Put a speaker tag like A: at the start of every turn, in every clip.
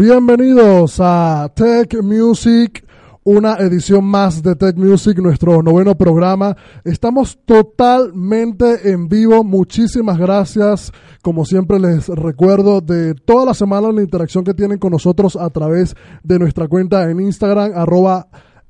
A: Bienvenidos a Tech Music, una edición más de Tech Music, nuestro noveno programa. Estamos totalmente en vivo. Muchísimas gracias, como siempre les recuerdo, de toda la semana la interacción que tienen con nosotros a través de nuestra cuenta en Instagram, arroba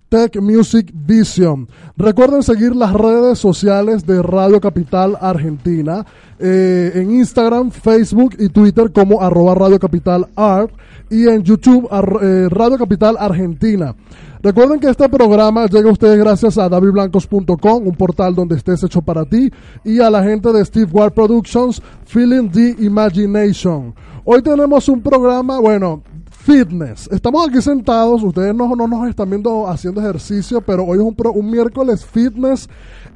A: Tech Music Vision. Recuerden seguir las redes sociales de Radio Capital Argentina eh, en Instagram, Facebook y Twitter como arroba Radio Capital Art y en YouTube eh, Radio Capital Argentina. Recuerden que este programa llega a ustedes gracias a davidblancos.com, un portal donde estés hecho para ti, y a la gente de Steve Ward Productions, Feeling the Imagination. Hoy tenemos un programa, bueno, fitness. Estamos aquí sentados, ustedes no, no nos están viendo haciendo ejercicio, pero hoy es un, un miércoles fitness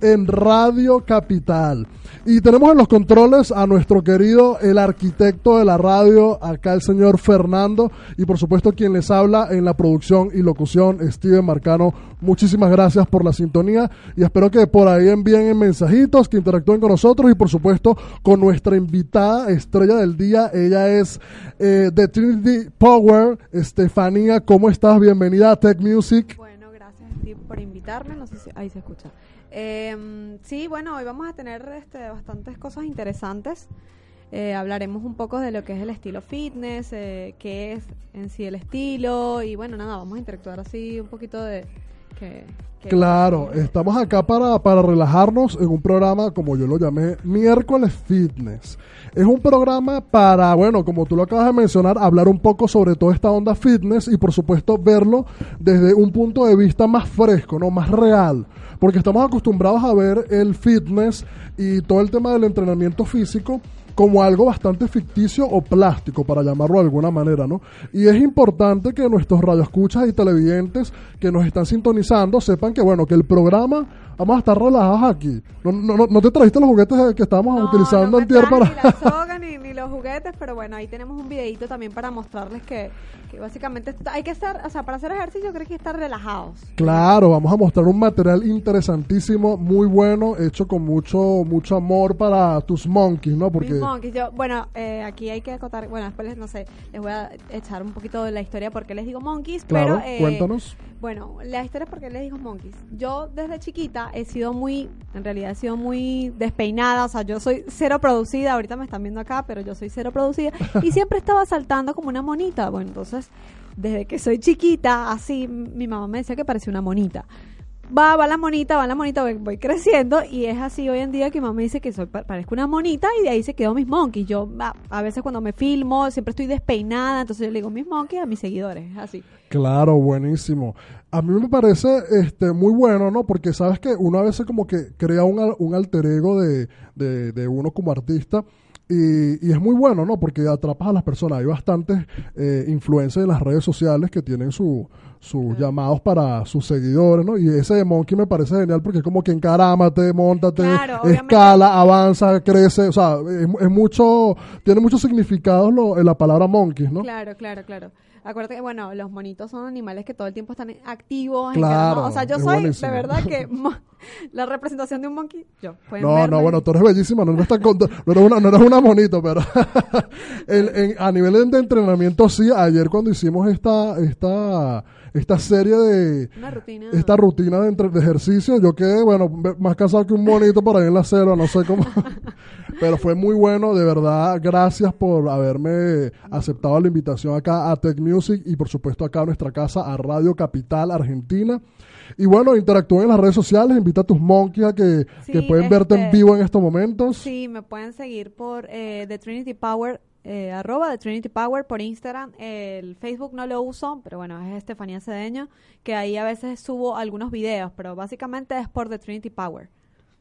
A: en Radio Capital. Y tenemos en los controles a nuestro querido, el arquitecto de la radio, acá el señor Fernando, y por supuesto quien les habla en la producción y locución, Steven Marcano. Muchísimas gracias por la sintonía y espero que por ahí envíen mensajitos, que interactúen con nosotros y por supuesto con nuestra invitada estrella del día. Ella es eh, de Trinity Power, Estefanía. ¿Cómo estás? Bienvenida a Tech Music.
B: Bueno, gracias por invitarme. No sé si ahí se escucha. Eh, sí, bueno, hoy vamos a tener este, bastantes cosas interesantes. Eh, hablaremos un poco de lo que es el estilo fitness, eh, qué es en sí el estilo y bueno, nada, vamos a interactuar así un poquito de... Que,
A: claro, estamos acá para, para relajarnos en un programa, como yo lo llamé, miércoles fitness. Es un programa para, bueno, como tú lo acabas de mencionar, hablar un poco sobre toda esta onda fitness y por supuesto verlo desde un punto de vista más fresco, ¿no? Más real porque estamos acostumbrados a ver el fitness y todo el tema del entrenamiento físico como algo bastante ficticio o plástico, para llamarlo de alguna manera, ¿no? Y es importante que nuestros radioescuchas y televidentes que nos están sintonizando sepan que, bueno, que el programa vamos a estar relajados aquí. No, no, no te trajiste los juguetes que estábamos utilizando en tierra
B: para... los juguetes, pero bueno, ahí tenemos un videito también para mostrarles que, que básicamente hay que estar, o sea, para hacer ejercicio creo que estar relajados.
A: Claro, vamos a mostrar un material interesantísimo, muy bueno, hecho con mucho mucho amor para tus monkeys, ¿no?
B: Porque... Mis monkeys, yo, bueno, eh, aquí hay que acotar, bueno, después les, no sé, les voy a echar un poquito de la historia porque les digo monkeys,
A: claro,
B: pero... Eh,
A: cuéntanos.
B: Bueno, la historia es porque les digo monkeys. Yo desde chiquita he sido muy, en realidad he sido muy despeinada, o sea, yo soy cero producida, ahorita me están viendo acá, pero yo soy cero producida y siempre estaba saltando como una monita. Bueno, entonces, desde que soy chiquita, así, mi mamá me decía que parecía una monita va, va la monita, va la monita, voy, creciendo y es así hoy en día que mamá me dice que soy parezco una monita y de ahí se quedó mis monkeys. Yo a, veces cuando me filmo siempre estoy despeinada, entonces yo le digo mis monkeys a mis seguidores, así.
A: Claro, buenísimo. A mí me parece este muy bueno, ¿no? Porque sabes que uno a veces como que crea un, alter ego de, de uno como artista y, es muy bueno, ¿no? Porque atrapas a las personas. Hay bastantes eh, influencers en las redes sociales que tienen sus llamados para sus seguidores, ¿no? Y ese de Monkey me parece genial porque es como que encarámate, montate, escala, avanza, crece. O sea, es, mucho, tiene muchos significados lo, en la palabra Monkey, ¿no?
B: Claro, claro, claro. Acuérdate que, bueno, los monitos son animales que todo el tiempo están activos.
A: Claro.
B: O sea, yo soy, de verdad, que la representación de un monkey, yo.
A: No, no, bueno, tú eres bellísima, no eres, tan no eres, una, no eres una bonito, pero el- en- a nivel de entrenamiento sí, ayer cuando hicimos esta, esta, esta serie de,
B: Una rutina.
A: esta rutina de, entre- de ejercicio, yo quedé, bueno, más cansado que un monito por ahí en la selva, no sé cómo. Pero fue muy bueno, de verdad, gracias por haberme aceptado la invitación acá a Tech Music y por supuesto acá a nuestra casa, a Radio Capital Argentina. Y bueno, interactúen en las redes sociales, invita a tus monkeys a que,
B: Sí,
A: que pueden verte en
B: este,
A: vivo en estos momentos.
B: Sí, me pueden seguir por eh, The Trinity Power, eh, arroba The Trinity Power por Instagram. El Facebook no lo uso, pero bueno, es Estefanía Cedeño, que ahí a veces subo algunos videos, pero básicamente es por The Trinity Power.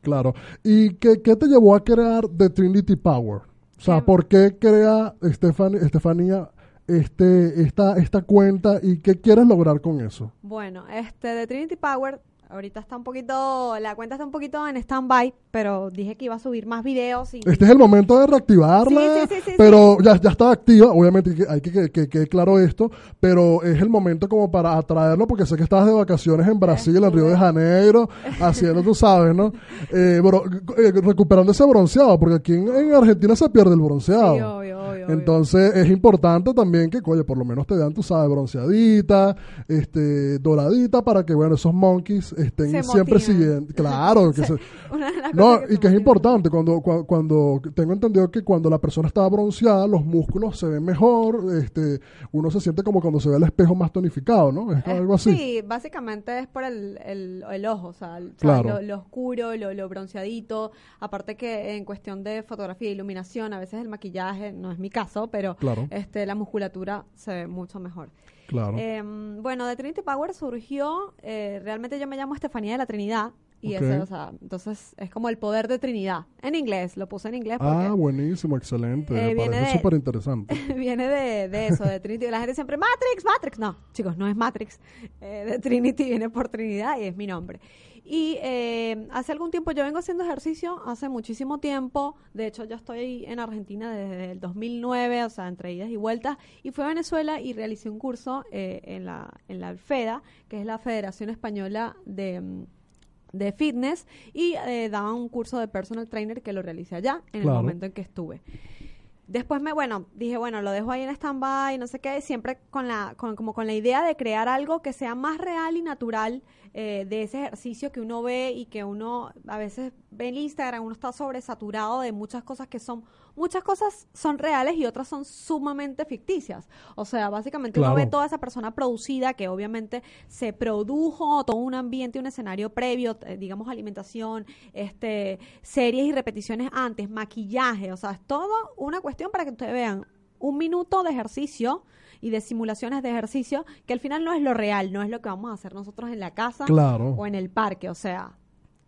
A: Claro. ¿Y qué, qué te llevó a crear The Trinity Power? O sea,
B: Em,
A: ¿por qué crea Estefan- Estefanía este, esta, esta cuenta y qué quieres lograr con eso?
B: Bueno, este de Trinity Power, ahorita está un poquito, la cuenta está un poquito en stand-by, pero dije que iba a subir más videos y...
A: Este es el momento de reactivarla,
B: Sí, sí, sí, sí,
A: pero Ya, ya está activa, obviamente hay que, que, que, que quede claro esto, pero es el momento como para atraerlo, porque sé que estabas de vacaciones en Brasil, en Río de Janeiro, haciendo, tú sabes, ¿no? Eh, bro- eh, recuperando ese bronceado, porque aquí en, en Argentina se pierde el bronceado.
B: Sí, obvio, obvio, obvio.
A: Entonces es importante también que, oye, por lo menos te dan, tú sabes, bronceadita, este, doradita, para que, bueno, esos monkeys estén
B: Se
A: siempre siguiendo. Claro, que se- no, y que es importante, cuando, cua- cuando, tengo entendido que cuando la persona está bronceada, los músculos se ven mejor, este, uno se siente como cuando se ve el espejo más tonificado, ¿no? Es
B: Eh,
A: algo así.
B: Sí, básicamente es por el, el, el ojo, o sea,
A: Claro.
B: lo, lo oscuro, lo, lo bronceadito. Aparte que en cuestión de fotografía e iluminación, a veces el maquillaje, no es mi caso, pero
A: Claro.
B: este la musculatura se ve mucho mejor.
A: Claro.
B: Em, bueno, de Trinity Power surgió, eh, realmente yo me llamo Estefanía de la Trinidad. Y ese, o sea, entonces es como el poder de Trinidad. En inglés, lo puse en inglés porque
A: ah, buenísimo, excelente.
B: eh,
A: Me parece súper interesante.
B: viene de, de eso, de Trinity. La gente siempre, Matrix, Matrix. No, chicos, no es Matrix. Eh, de Trinity viene por Trinidad y es mi nombre. Y eh, hace algún tiempo yo vengo haciendo ejercicio, hace muchísimo tiempo. De hecho, yo estoy en Argentina desde el 2009, o sea, entre idas y vueltas. Y fui a Venezuela y realicé un curso eh, en, la, en la FEDA, que es la Federación Española de... mm, de fitness y eh, daban un curso de personal trainer que lo realicé allá en
A: Claro.
B: el momento en que estuve. Después me, bueno, dije, bueno, lo dejo ahí en stand-by, no sé qué, siempre con la, con, como con la idea de crear algo que sea más real y natural eh, de ese ejercicio que uno ve y que uno a veces ve en Instagram, uno está sobresaturado de muchas cosas que son, muchas cosas son reales y otras son sumamente ficticias. O sea, básicamente uno ve toda esa persona producida que obviamente se produjo todo un ambiente, un escenario previo, eh, digamos alimentación, este, series y repeticiones antes, maquillaje, o sea, es todo una cuestión para que ustedes vean un minuto de ejercicio y de simulaciones de ejercicio que al final no es lo real, no es lo que vamos a hacer nosotros en la casa
A: Claro.
B: o en el parque, o sea,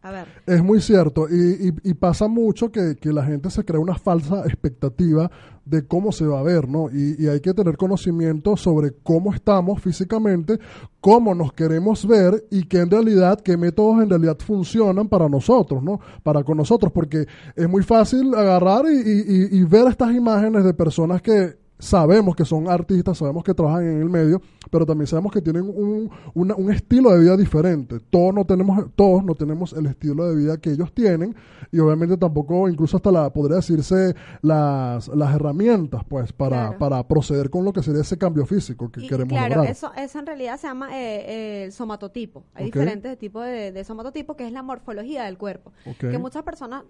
B: a ver.
A: Es muy cierto y, y- y pasa mucho que, que la gente se crea una falsa expectativa de cómo se va a ver, ¿no? Y, y hay que tener conocimiento sobre cómo estamos físicamente, cómo nos queremos ver y qué en realidad, qué métodos en realidad funcionan para nosotros, ¿no? Para con nosotros, porque es muy fácil agarrar y, y- y- y ver estas imágenes de personas que sabemos que son artistas, sabemos que trabajan en el medio, pero también sabemos que tienen un, una- un estilo de vida diferente. Todos no tenemos, todos no tenemos el estilo de vida que ellos tienen y obviamente tampoco, incluso hasta la, podría decirse, las, las herramientas, pues, para,
B: Claro.
A: para proceder con lo que sería ese cambio físico que
B: Y,
A: queremos
B: claro,
A: lograr.
B: eso, eso en realidad se llama eh, eh, somatotipo. Hay diferentes tipos de, de somatotipo, que es la morfología del cuerpo.
A: Ok.
B: Que muchas personas,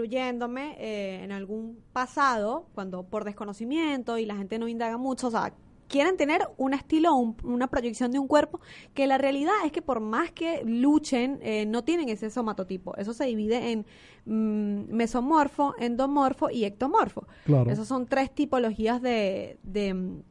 B: incluyéndome eh, en algún pasado, cuando por desconocimiento y la gente no indaga mucho, o sea, quieren tener un estilo, un- una proyección de un cuerpo, que la realidad es que por más que luchen, eh, no tienen ese somatotipo. Eso se divide en mm, mesomorfo, endomorfo y ectomorfo.
A: Claro.
B: Esas son tres tipologías de, de, mm,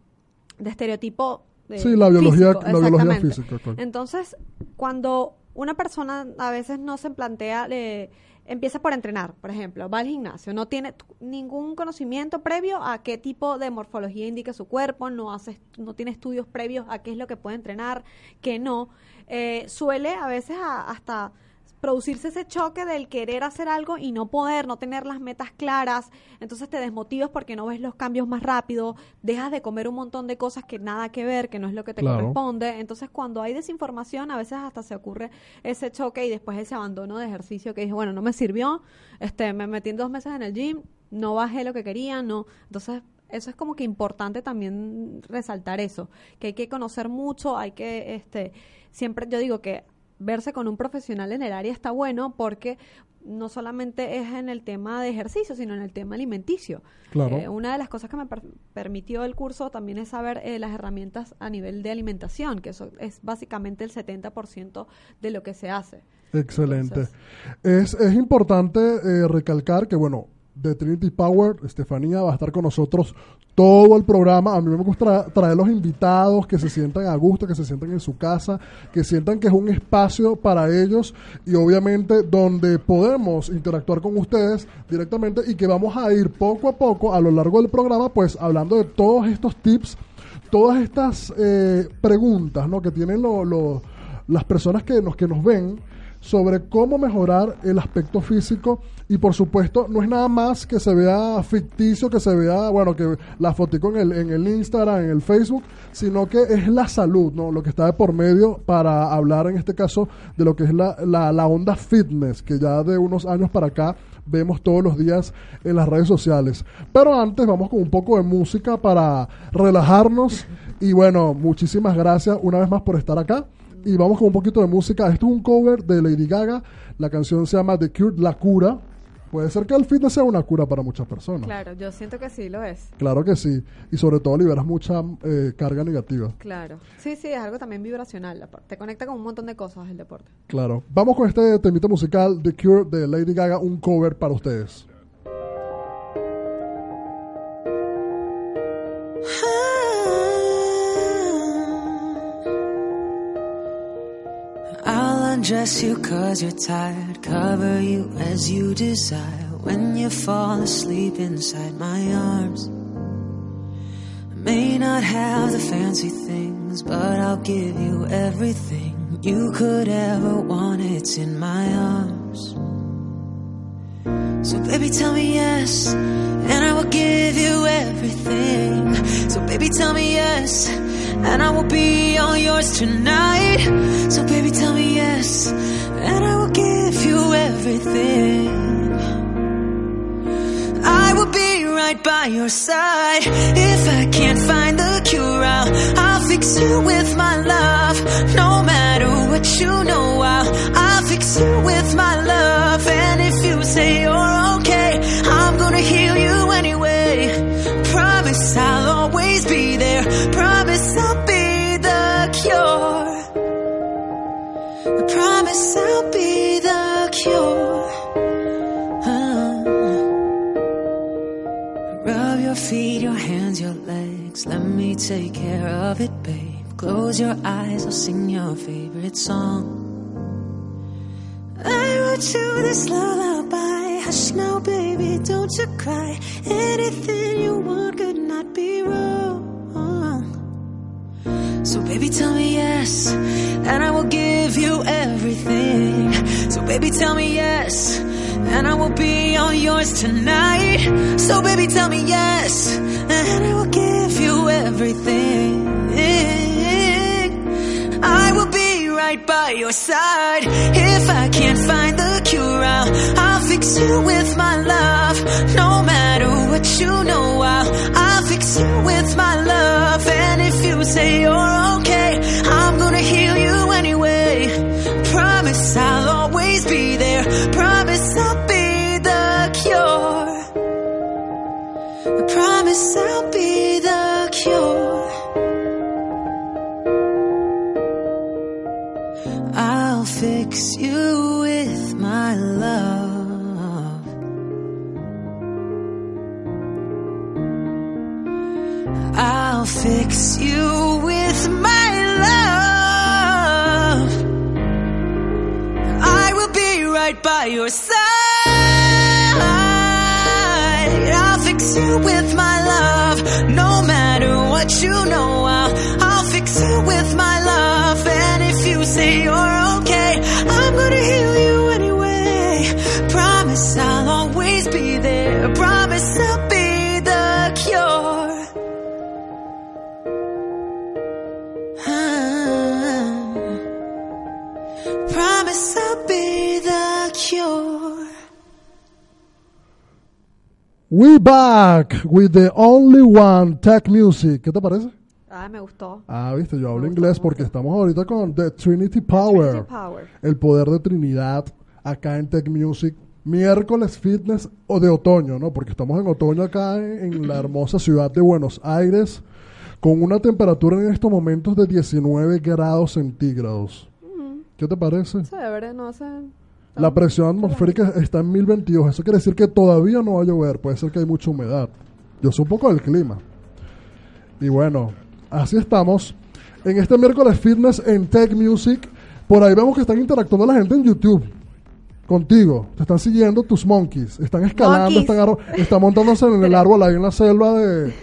B: de estereotipo. de
A: Sí, la biología-
B: físico,
A: la biología física.
B: Entonces, cuando una persona a veces no se plantea, eh, empieza por entrenar, por ejemplo, va al gimnasio, no tiene ningún conocimiento previo a qué tipo de morfología indica su cuerpo, no hace, no tiene estudios previos a qué es lo que puede entrenar, qué no, eh, suele a veces a- hasta producirse ese choque del querer hacer algo y no poder, no tener las metas claras, entonces te desmotivas porque no ves los cambios más rápido, dejas de comer un montón de cosas que nada que ver, que no es lo que te
A: Claro.
B: corresponde, entonces cuando hay desinformación a veces hasta se ocurre ese choque y después ese abandono de ejercicio que dije, bueno, no me sirvió, este, me metí en dos meses en el gym, no bajé lo que quería, no. Entonces, eso es como que importante también resaltar eso, que hay que conocer mucho, hay que, este, siempre yo digo que verse con un profesional en el área está bueno porque no solamente es en el tema de ejercicio, sino en el tema alimenticio.
A: Claro.
B: Eh, una de las cosas que me per- permitió el curso también es saber eh, las herramientas a nivel de alimentación, que eso es básicamente el 70% de lo que se hace.
A: Excelente.
B: Entonces-
A: Es, es importante eh, recalcar que, bueno, de Trinity Power, Estefanía va a estar con nosotros todo el programa. A mí me gusta tra- traer los invitados que se sientan a gusto, que se sientan en su casa, que sientan que es un espacio para ellos y obviamente donde podemos interactuar con ustedes directamente y que vamos a ir poco a poco a lo largo del programa, pues hablando de todos estos tips, todas estas eh, preguntas ¿no? que tienen lo- lo- las personas que nos, que nos ven sobre cómo mejorar el aspecto físico y por supuesto no es nada más que se vea ficticio, que se vea, bueno, que la fotico en el, en el Instagram, en el Facebook, sino que es la salud, ¿no? Lo que está de por medio para hablar en este caso de lo que es la, la, la onda fitness, que ya de unos años para acá vemos todos los días en las redes sociales. Pero antes vamos con un poco de música para relajarnos y bueno, muchísimas gracias una vez más por estar acá y vamos con un poquito de música. Esto es un cover de Lady Gaga. La canción se llama The Cure, La Cura. Puede ser que el fitness sea una cura para muchas personas.
B: Claro, yo siento que sí lo es.
A: Claro que sí. Y sobre todo liberas mucha eh, carga negativa.
B: Claro. Sí, sí, es algo también vibracional. Te conecta con un montón de cosas el deporte.
A: Claro. Vamos con este temita musical, The Cure de Lady Gaga, un cover para ustedes.
C: Undress you cause you're tired, cover you as you desire when you fall asleep inside my arms. I may not have the fancy things, but I'll give you everything you could ever want. It's in my arms. So baby, tell me yes, and I will give you everything. So baby, tell me yes, and I will be all yours tonight. So baby, tell me yes, and I will give you everything. I will be right by your side. If I can't find the cure, I'll, I'll fix you with my love. No matter what you know, I'll, I'll fix you with my love. And if you say you're Let me take care of it, babe. Close your eyes, I'll sing your favorite song. I wrote you this lullaby. Hush now, baby, don't you cry. Anything you want could not be wrong. So baby, tell me yes, and I will give you everything. So baby, tell me yes, and I will be all yours tonight. So baby, tell me yes, and I will give you everything. I will be right by your side. If I can't find the cure, I'll, I'll fix you with my love. No matter what you know, I'll, I'll fix you with my love.
A: Back with the only one tech music. ¿Qué te parece?
B: Ah, me gustó.
A: Ah, viste, yo hablo
B: Me
A: inglés porque
B: gustó.
A: estamos ahorita con The Trinity Power.
B: Trinity Power.
A: El poder de Trinidad acá en Tech Music. Miércoles Fitness o de otoño, ¿no? Porque estamos en otoño acá en, en la hermosa ciudad de Buenos Aires con una temperatura en estos momentos de 19 grados centígrados. ¿Qué te parece?
B: Chévere, no sé.
A: La presión atmosférica está en 1022. Eso quiere decir que todavía no va a llover. Puede ser que hay mucha humedad. Yo sé un poco del clima. Y bueno, así estamos. En este miércoles fitness en Tech Music. Por ahí vemos que están interactuando la gente en YouTube. Contigo. Te están siguiendo tus monkeys. Están escalando,
B: Monkeys.
A: están, arro- están montándose en el árbol ahí en la selva de...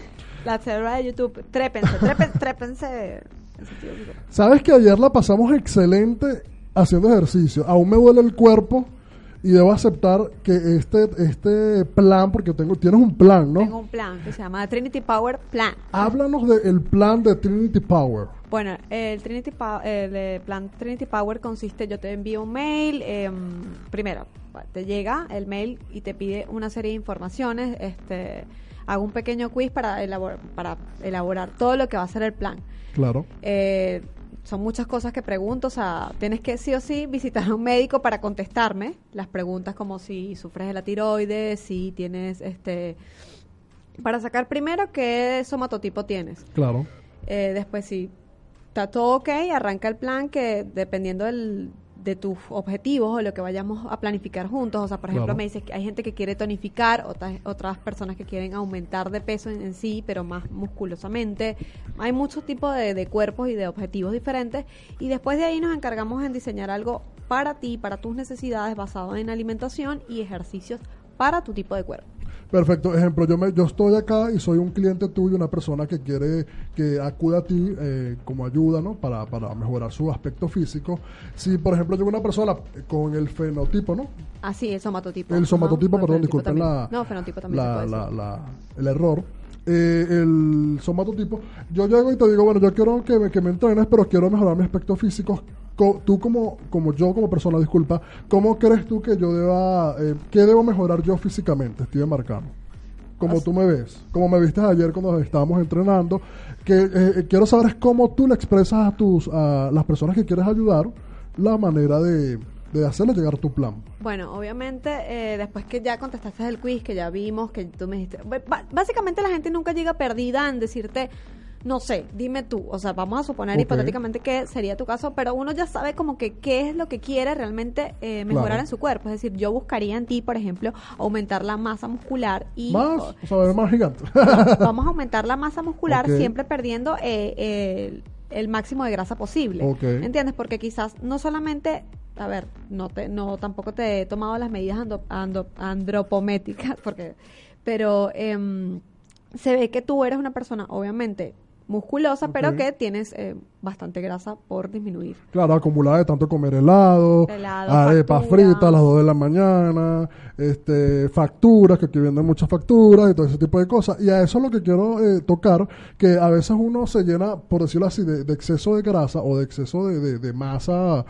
B: La célula de YouTube. Trépense, trépense, trépense.
A: Sabes que ayer la pasamos excelente haciendo ejercicio. Aún me duele el cuerpo y debo aceptar que este, este plan, porque tengo, tienes un plan, ¿no?
B: Tengo un plan que se llama Trinity Power Plan.
A: Háblanos del plan de Trinity Power.
B: Bueno, el Trinity el eh, plan Trinity Power consiste, yo te envío un mail, em, primero te llega el mail y te pide una serie de informaciones, este, hago un pequeño quiz para elaborar, para elaborar todo lo que va a ser el plan.
A: Claro.
B: Eh, son muchas cosas que pregunto, o sea, tienes que sí o sí visitar a un médico para contestarme las preguntas como si sufres de la tiroides, si tienes, este, para sacar primero qué somatotipo tienes.
A: Claro.
B: Eh, después, si está todo ok, arranca el plan que dependiendo del, de tus objetivos o lo que vayamos a planificar juntos. O sea, por ejemplo,
A: Claro.
B: me dices que hay gente que quiere tonificar, otras, otras personas que quieren aumentar de peso en, en sí, pero más musculosamente. Hay muchos tipos de, de cuerpos y de objetivos diferentes. Y después de ahí nos encargamos en diseñar algo para ti, para tus necesidades, basado en alimentación y ejercicios para tu tipo de cuerpo.
A: Perfecto. Ejemplo, yo, me, yo estoy acá y soy un cliente tuyo, una persona que quiere que acuda a ti eh, como ayuda, ¿no? Para, para mejorar su aspecto físico. Si, por ejemplo, llega una persona con el fenotipo, ¿no?
B: Así, el somatotipo.
A: El somatotipo,
B: el
A: perdón,
B: fenotipo
A: disculpen la,
B: No, fenotipo también
A: la- la- la- el error. Eh, el somatotipo, yo llego y te digo, bueno, yo quiero que me, que me entrenes, pero quiero mejorar mi aspecto físico. Co- tú como, como yo, como persona, disculpa, ¿cómo crees tú que yo deba, eh, qué debo mejorar yo físicamente, Steven Marcano? Como tú me ves, como me viste ayer cuando estábamos entrenando, que eh, eh, quiero saber es cómo tú le expresas a tus, a las personas que quieres ayudar, la manera de, de hacerle llegar tu plan.
B: Bueno, obviamente, eh, después que ya contestaste el quiz, que ya vimos, que tú me dijiste. Básicamente, la gente nunca llega perdida en decirte, no sé, dime tú. O sea, vamos a suponer hipotéticamente que sería tu caso, pero uno ya sabe como que qué es lo que quiere realmente eh, mejorar
A: Claro.
B: en su cuerpo. Es decir, yo buscaría en ti, por ejemplo, aumentar la masa muscular y.
A: Más, o sea, ver más gigante.
B: vamos a aumentar la masa muscular siempre perdiendo eh, el, el máximo de grasa posible. ¿Entiendes? Porque quizás no solamente, a ver, no te, no tampoco te he tomado las medidas ando- ando- andropométricas, porque, pero em, se ve que tú eres una persona, obviamente musculosa, pero que tienes eh, bastante grasa por disminuir.
A: Claro, acumulada de tanto comer helado,
B: Helado,
A: arepas
B: facturas.
A: fritas a las 2 de la mañana, este, facturas, que aquí venden muchas facturas y todo ese tipo de cosas. Y a eso es lo que quiero eh, tocar, que a veces uno se llena, por decirlo así, de, de exceso de grasa o de exceso de, de- de masa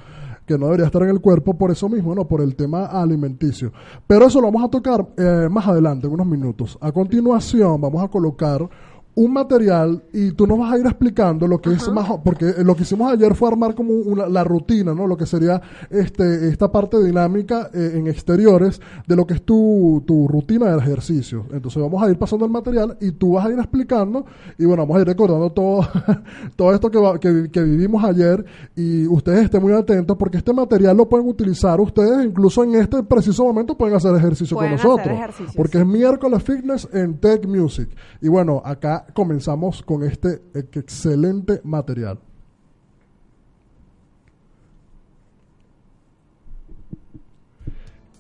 A: que no debería estar en el cuerpo por eso mismo, ¿no? Por el tema alimenticio. Pero eso lo vamos a tocar eh, más adelante, en unos minutos. A continuación vamos a colocar un material y tú nos vas a ir explicando lo que es más porque lo que hicimos ayer fue armar como una, la rutina no lo que sería este esta parte dinámica eh, en exteriores de lo que es tu, tu rutina del ejercicio. Entonces vamos a ir pasando el material y tú vas a ir explicando y bueno vamos a ir recordando todo todo esto que, va- que, que vivimos ayer y ustedes estén muy atentos porque este material lo pueden utilizar ustedes incluso en este preciso momento pueden hacer ejercicio
B: Pueden
A: con nosotros porque es miércoles fitness en Tech Music. Y bueno, acá comenzamos con este excelente material.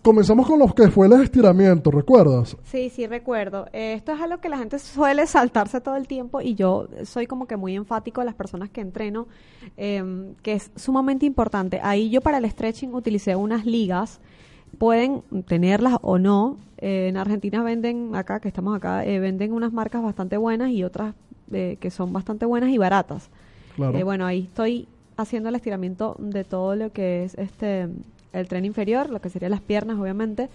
A: Comenzamos con lo que fue el estiramiento, ¿recuerdas?
B: Sí, sí, recuerdo. Eh, esto es algo que la gente suele saltarse todo el tiempo y yo soy como que muy enfático a las personas que entreno, em, que es sumamente importante. Ahí yo para el stretching utilicé unas ligas, pueden tenerlas o no. Eh, en Argentina venden, acá que estamos acá, eh, venden unas marcas bastante buenas y otras eh, que son bastante buenas y baratas.
A: Claro.
B: Eh, bueno, ahí estoy haciendo el estiramiento de todo lo que es este el tren inferior, lo que serían las piernas, obviamente.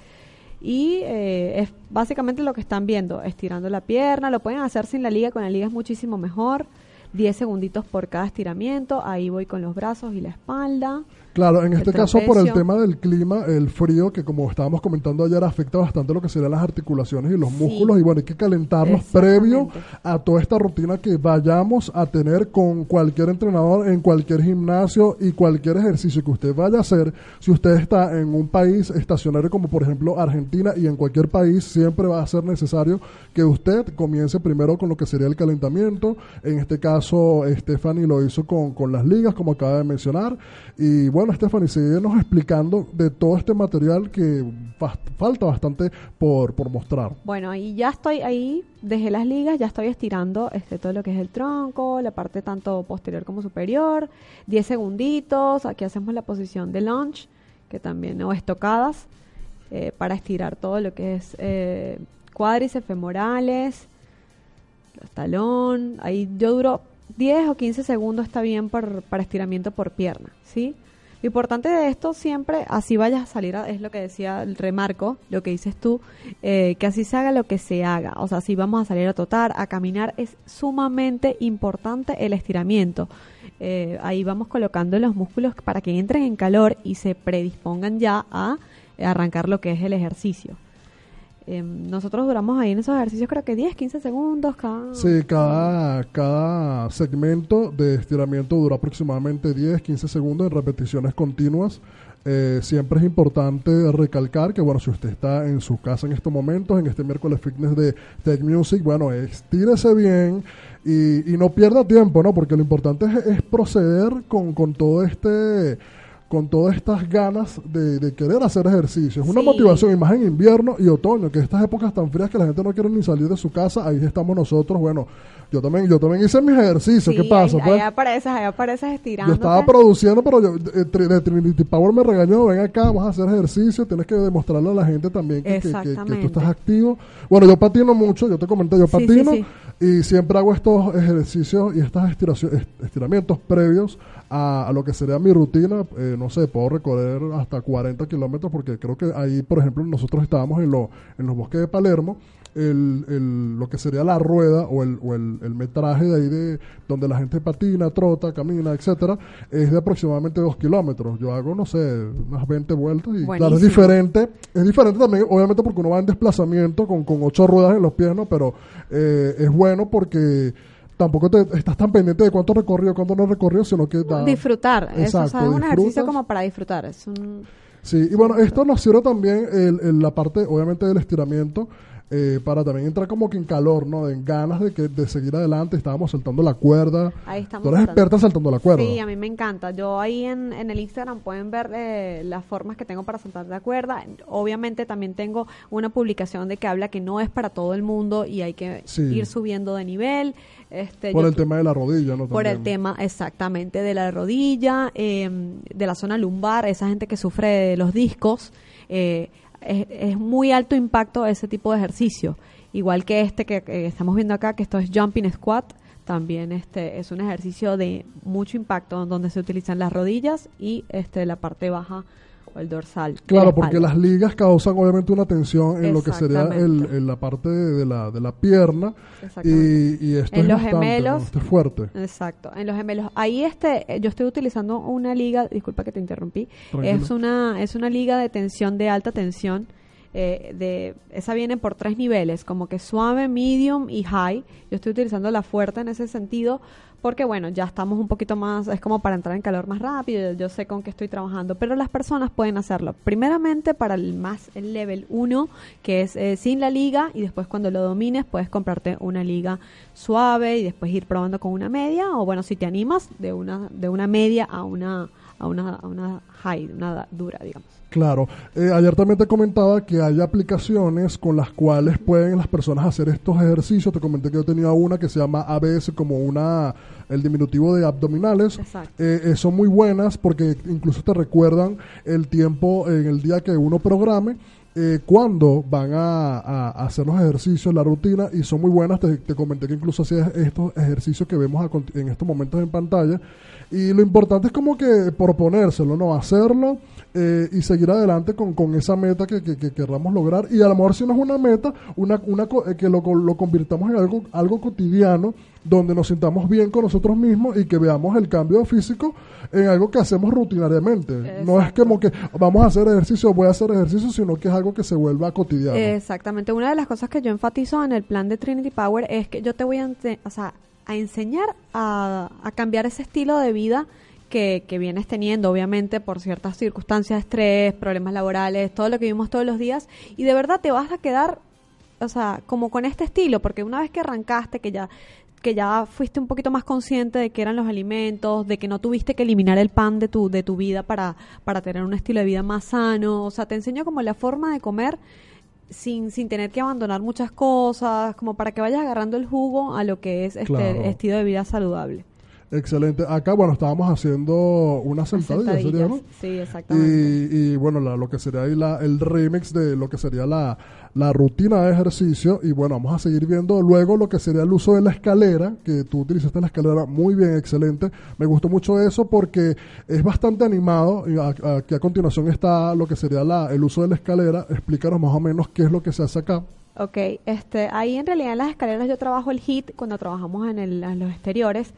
B: Y eh, es básicamente lo que están viendo, estirando la pierna, lo pueden hacer sin la liga, con la liga es muchísimo mejor. 10 segunditos por cada estiramiento, ahí voy con los brazos y la espalda.
A: Claro, en este caso por el tema del clima, el frío, que como estábamos comentando ayer, afecta bastante lo que serían las articulaciones y los
B: Sí.
A: músculos. Y bueno, hay que calentarnos previo a toda esta rutina que vayamos a tener con cualquier entrenador en cualquier gimnasio y cualquier ejercicio que usted vaya a hacer. Si usted está en un país estacionario como por ejemplo Argentina y en cualquier país, siempre va a ser necesario que usted comience primero con lo que sería el calentamiento. En este caso, Stephanie lo hizo con, con las ligas, como acaba de mencionar. Y bueno, Stephanie, síguenos explicando de todo este material que fa- falta bastante por, por mostrar.
B: Bueno, ahí ya estoy ahí, dejé las ligas, ya estoy estirando este todo lo que es el tronco, la parte tanto posterior como superior, 10 segunditos, aquí hacemos la posición de lunge, que también, o estocadas, eh, para estirar todo lo que es eh, cuádriceps femorales, los talón, ahí yo duro 10 o 15 segundos está bien por- para estiramiento por pierna, ¿sí? Lo importante de esto siempre, así vayas a salir, a- es lo que decía el remarco, lo que dices tú, eh, que así se haga lo que se haga. O sea, si vamos a salir a trotar, a caminar, es sumamente importante el estiramiento. Eh, ahí vamos colocando los músculos para que entren en calor y se predispongan ya a arrancar lo que es el ejercicio. Eh, nosotros duramos ahí en esos ejercicios creo que 10, 15 segundos cada...
A: Sí, cada, cada segmento de estiramiento dura aproximadamente 10, 15 segundos en repeticiones continuas. Eh, siempre es importante recalcar que, bueno, si usted está en su casa en estos momentos, en este miércoles fitness de Tech Music, bueno, estírese bien y, y no pierda tiempo, ¿no? Porque lo importante es, es proceder con, con todo este con todas estas ganas de, de querer hacer ejercicio. Es una
B: Sí.
A: motivación, y más en invierno y otoño, que estas épocas tan frías que la gente no quiere ni salir de su casa, ahí estamos nosotros. Bueno, yo también yo también hice mis ejercicios. ¿Qué pasa?
B: Ahí,
A: pues?
B: ahí apareces, ahí apareces estirando.
A: Yo estaba produciendo, pero yo, eh, Tri- de Trinity Power me regañó, ven acá, vamos a hacer ejercicio, tienes que demostrarle a la gente también que, que- que- que tú estás activo. Bueno, yo patino mucho, yo te comenté, yo patino
B: sí.
A: y siempre hago estos ejercicios y estos estiramientos previos a, a lo que sería mi rutina. Eh, no sé, puedo recorrer hasta 40 kilómetros porque creo que ahí, por ejemplo, nosotros estábamos en, lo, en los bosques de Palermo. El, el- lo que sería la rueda o, el, o el, el metraje de ahí de donde la gente patina, trota, camina, etcétera, es de aproximadamente 2 kilómetros. Yo hago, no sé, unas 20 vueltas y claro, es
B: Buenísimo.
A: diferente. Es diferente también, obviamente, porque uno va en desplazamiento con, con ocho ruedas en los pies, ¿no? Pero eh, es bueno porque tampoco te estás tan pendiente de cuánto recorrido, cuánto no recorrido, sino que da...
B: Disfrutar. Eso, o
A: Exacto,
B: sea, es un ejercicio como para disfrutar. Es un...
A: Sí, y bueno, esto nos sirve también el, el- la parte, obviamente, del estiramiento, eh, para también entrar como que en calor, ¿no? En ganas de que de seguir adelante. Estábamos saltando la cuerda.
B: Ahí estamos.
A: Tú eres
B: saltando.
A: experta saltando la cuerda.
B: Sí, a mí me encanta. Yo ahí en, en el Instagram pueden ver eh, las formas que tengo para saltar la cuerda. Obviamente también tengo una publicación de que habla que no es para todo el mundo y hay que
A: Sí.
B: ir subiendo de nivel. Este,
A: Por el
B: tu-
A: tema de la rodilla, ¿no?
B: Por el tema exactamente de la rodilla, eh, de la zona lumbar, esa gente que sufre de los discos, eh, es, es muy alto impacto ese tipo de ejercicio. Igual que este que, que estamos viendo acá, que esto es jumping squat, también este es un ejercicio de mucho impacto donde se utilizan las rodillas y este la parte baja o el dorsal.
A: Claro,
B: la
A: porque las ligas causan obviamente una tensión en lo que sería el, en la parte de la, de la pierna. Y, y esto
B: En
A: es
B: los
A: bastante,
B: gemelos-
A: ¿no? Esto es fuerte.
B: Exacto, en los gemelos. Ahí este, eh, yo estoy utilizando una liga, disculpa que te interrumpí, es una, es una liga de tensión de alta tensión. Eh, de, esa viene por tres niveles, como que suave, medium y high. Yo estoy utilizando la fuerte en ese sentido porque bueno, ya estamos un poquito más, es como para entrar en calor más rápido, yo sé con qué estoy trabajando, pero las personas pueden hacerlo. Primeramente para el más, el level 1, que es eh, sin la liga, y después cuando lo domines puedes comprarte una liga suave y después ir probando con una media, o bueno, si te animas, de una, de una media a una, a una, a una high, una dura, digamos.
A: Claro. Eh, ayer también te comentaba que hay aplicaciones con las cuales pueden las personas hacer estos ejercicios. Te comenté que yo tenía una que se llama ABS como una el diminutivo de abdominales.
B: Exacto.
A: Eh, eh, son muy buenas porque incluso te recuerdan el tiempo en el día que uno programe. eh, cuándo van a, hacer los ejercicios, la rutina, y son muy buenas. Te, te comenté que incluso hacías estos ejercicios que vemos a en estos momentos en pantalla. Y lo importante es como que proponérselo, ¿no? Hacerlo eh, y seguir adelante con, con esa meta que, que, que querramos lograr. Y a lo mejor si no es una meta, una, una, eh, que lo, lo convirtamos en algo, algo cotidiano, donde nos sintamos bien con nosotros mismos y que veamos el cambio físico en algo que hacemos rutinariamente. No es como que vamos a hacer ejercicio, voy a hacer ejercicio, sino que es algo que se vuelva cotidiano.
B: Exactamente. Una de las cosas que yo enfatizo en el plan de Trinity Power es que yo te voy a, o sea, a enseñar a, a cambiar ese estilo de vida que, que vienes teniendo, obviamente, por ciertas circunstancias, estrés, problemas laborales, todo lo que vivimos todos los días. Y de verdad te vas a quedar, o sea, como con este estilo, porque una vez que arrancaste, que ya que ya fuiste un poquito más consciente de qué eran los alimentos, de que no tuviste que eliminar el pan de tu, de tu vida para, para tener un estilo de vida más sano. O sea, te enseño como la forma de comer sin, sin tener que abandonar muchas cosas, como para que vayas agarrando el jugo a lo que es este
A: Claro.
B: estilo de vida saludable.
A: Excelente. Acá, bueno, estábamos haciendo una sentadilla, sería. ¿no?
B: Sí, exactamente.
A: Y, y, bueno, la- lo que sería ahí la, el remix de lo que sería la, la rutina de ejercicio. Y bueno, vamos a seguir viendo luego lo que sería el uso de la escalera, que tú utilizaste la escalera muy bien, excelente. Me gustó mucho eso porque es bastante animado. Y a- aquí a continuación está lo que sería la, el uso de la escalera. Explícanos más o menos qué es lo que se hace acá.
B: Ok, este, ahí en realidad en las escaleras yo trabajo el HIT cuando trabajamos en, el- en los exteriores.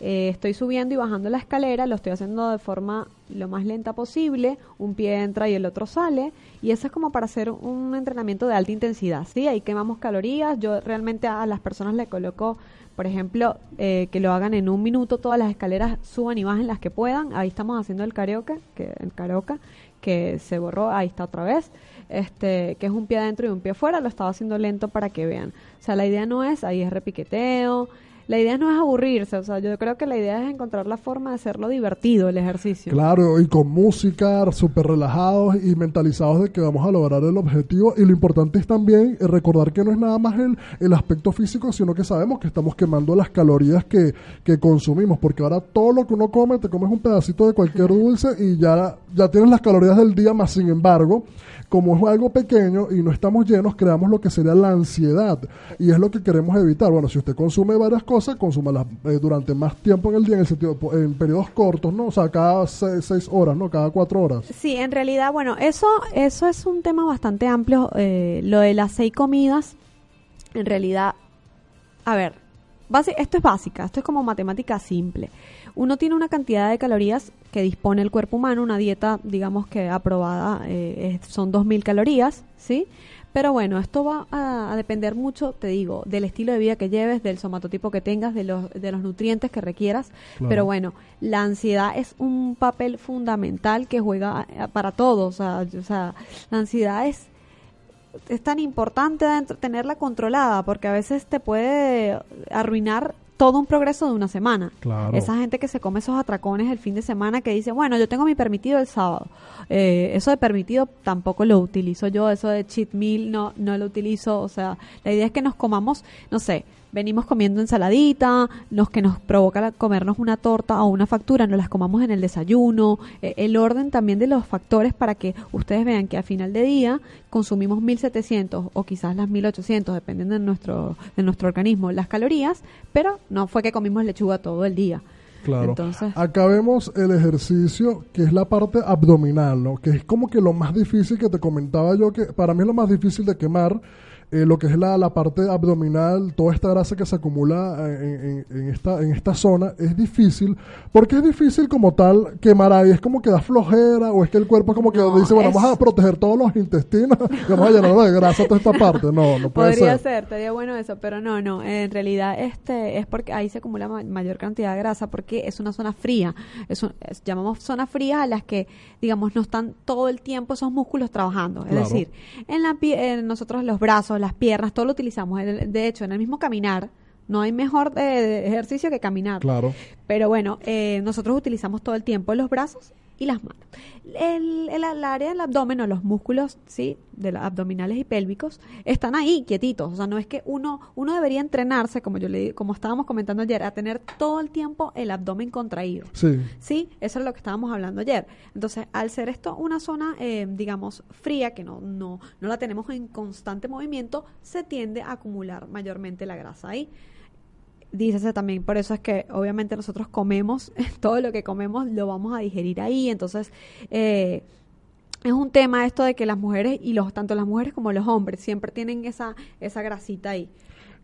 B: Eh, estoy subiendo y bajando la escalera, lo estoy haciendo de forma lo más lenta posible. Un pie entra y el otro sale. Y eso es como para hacer un entrenamiento de alta intensidad. ¿sí? Ahí quemamos calorías. Yo realmente a las personas le coloco, por ejemplo, eh, que lo hagan en un minuto todas las escaleras, suban y bajen las que puedan. Ahí estamos haciendo el karaoke, que, el karaoke, que se borró, ahí está otra vez este, que es un pie adentro y un pie afuera, lo estaba haciendo lento para que vean. O sea, la idea no es, ahí es repiqueteo, la idea no es aburrirse, o sea, yo creo que la idea es encontrar la forma de hacerlo divertido el ejercicio.
A: Claro, y con música, súper relajados y mentalizados de que vamos a lograr el objetivo. Y lo importante es también eh, recordar que no es nada más el, el aspecto físico, sino que sabemos que estamos quemando las calorías que, que consumimos. Porque ahora todo lo que uno come, te comes un pedacito de cualquier dulce y ya, ya tienes las calorías del día, más sin embargo, como es algo pequeño y no estamos llenos, creamos lo que sería la ansiedad. Y es lo que queremos evitar. Bueno, si usted consume varias cosas, consúmalas eh, durante más tiempo en el día, en el sentido, en periodos cortos, ¿no? O sea, cada seis, horas, ¿no? Cada cuatro horas.
B: Sí, en realidad, bueno, eso, eso es un tema bastante amplio. eh, lo de las seis comidas, en realidad, a ver, basi- esto es básica, esto es como matemática simple. Uno tiene una cantidad de calorías que dispone el cuerpo humano, una dieta, digamos que aprobada, eh, son 2.000 calorías, ¿sí? Pero bueno, esto va a, a depender mucho, te digo, del estilo de vida que lleves, del somatotipo que tengas, de los, de los nutrientes que requieras.
A: Claro.
B: Pero bueno, la ansiedad es un papel fundamental que juega eh, para todos. O sea, o sea, la ansiedad es, es tan importante dentro- tenerla controlada porque a veces te puede arruinar todo un progreso de una semana.
A: Claro.
B: Esa gente que se come esos atracones el fin de semana que dice, bueno, yo tengo mi permitido el sábado. Eh, eso de permitido tampoco lo utilizo yo, eso de cheat meal no, no lo utilizo. O sea, la idea es que nos comamos, no sé, venimos comiendo ensaladita, los que nos provoca la- comernos una torta o una factura, nos las comamos en el desayuno, eh, el orden también de los factores para que ustedes vean que a final de día consumimos 1700 o quizás las 1800, dependiendo de nuestro, de nuestro organismo, las calorías, pero no fue que comimos lechuga todo el día.
A: Claro.
B: Entonces-
A: Acá vemos el ejercicio que es la parte abdominal, ¿no? Que es como que lo más difícil que te comentaba yo, que para mí es lo más difícil de quemar, eh, lo que es la, la parte abdominal, toda esta grasa que se acumula eh, en, en- en esta, en esta zona, es difícil. porque es difícil como tal quemar ahí? ¿Es como que da flojera o es que el cuerpo es como que
B: No,
A: dice, bueno,
B: es-
A: vamos a proteger todos los intestinos vamos a llenar de grasa toda esta parte? No, no puede
B: Podría
A: ser.
B: ser, estaría bueno eso, pero no, no. En realidad, este es porque ahí se acumula ma- mayor cantidad de grasa porque es una zona fría. Es un- es- llamamos zonas frías a las que, digamos, no están todo el tiempo esos músculos trabajando. Es
A: Claro.
B: decir, en la pie- en nosotros los brazos, las piernas, todo lo utilizamos. De hecho, en el mismo caminar, no hay mejor eh, ejercicio que caminar.
A: Claro.
B: Pero bueno, eh, nosotros utilizamos todo el tiempo los brazos y las manos. El, el- el área del abdomen o los músculos, ¿sí? De los abdominales y pélvicos están ahí, quietitos. O sea, no es que uno, uno debería entrenarse, como yo le como estábamos comentando ayer, a tener todo el tiempo el abdomen contraído.
A: Sí.
B: Sí, eso es lo que estábamos hablando ayer. Entonces, al ser esto una zona, eh, digamos, fría, que no, no, no la tenemos en constante movimiento, se tiende a acumular mayormente la grasa ahí. Dícese también, por eso es que obviamente nosotros comemos, todo lo que comemos lo vamos a digerir ahí. Entonces, eh, es un tema esto de que las mujeres, y los tanto las mujeres como los hombres, siempre tienen esa, esa grasita ahí.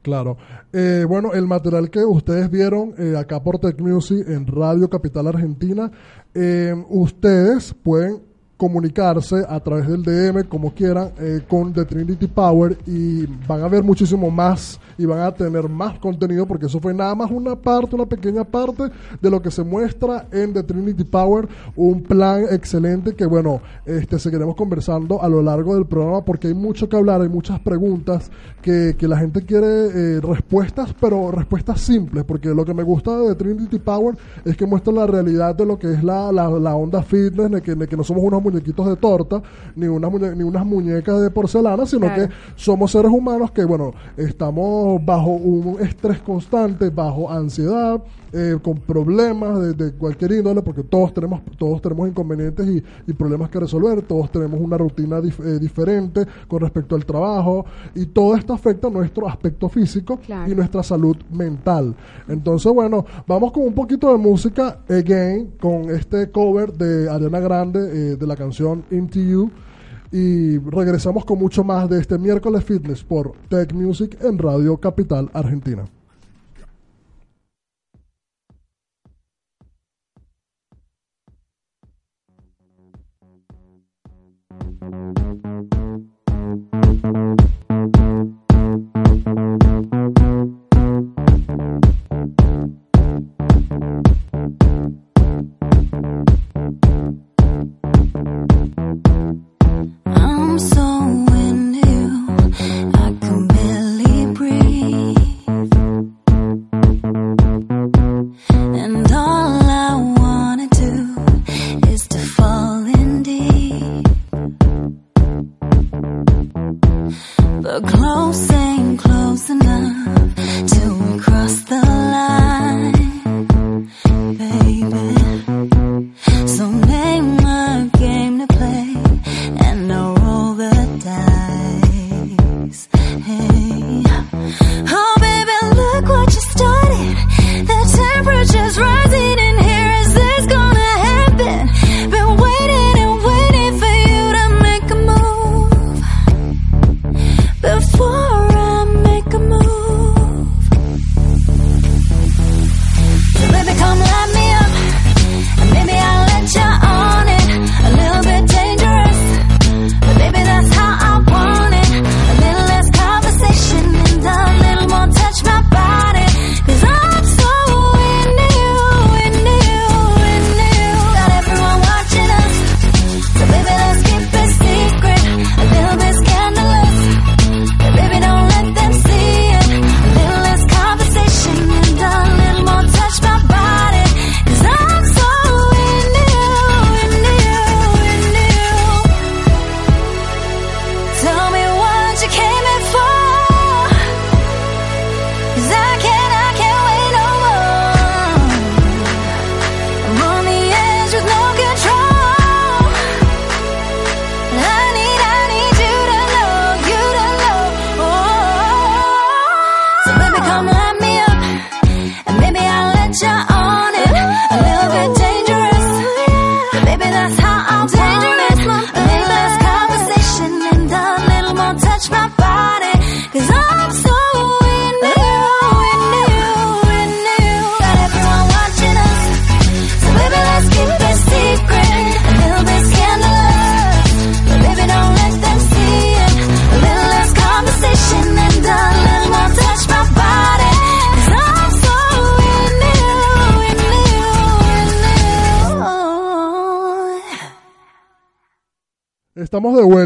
A: Claro. Eh, bueno, el material que ustedes vieron eh, acá por Tech Music en Radio Capital Argentina, eh, ustedes pueden comunicarse a través del DM como quieran eh, con The Trinity Power y van a ver muchísimo más y van a tener más contenido porque eso fue nada más una parte, una pequeña parte de lo que se muestra en The Trinity Power, un plan excelente que bueno, este seguiremos conversando a lo largo del programa porque hay mucho que hablar, hay muchas preguntas que, que la gente quiere eh, respuestas, pero respuestas simples, porque lo que me gusta de Trinity Power es que muestra la realidad de lo que es la, la, la onda fitness, de que, que no somos unos muñequitos de torta, ni, unas muñe- ni unas muñecas de porcelana, sino
B: Claro.
A: que somos seres humanos que, bueno, estamos bajo un estrés constante, bajo ansiedad, eh, con problemas de, de cualquier índole, porque todos tenemos, todos tenemos inconvenientes y, y problemas que resolver, todos tenemos una rutina dif- eh, diferente con respecto al trabajo, y todo esto afecta nuestro aspecto físico
B: Claro.
A: y nuestra salud mental. Entonces, bueno, vamos con un poquito de música, again, con este cover de Ariana Grande eh, de la canción Into You. Y regresamos con mucho más de este miércoles fitness por Tech Music en Radio Capital Argentina.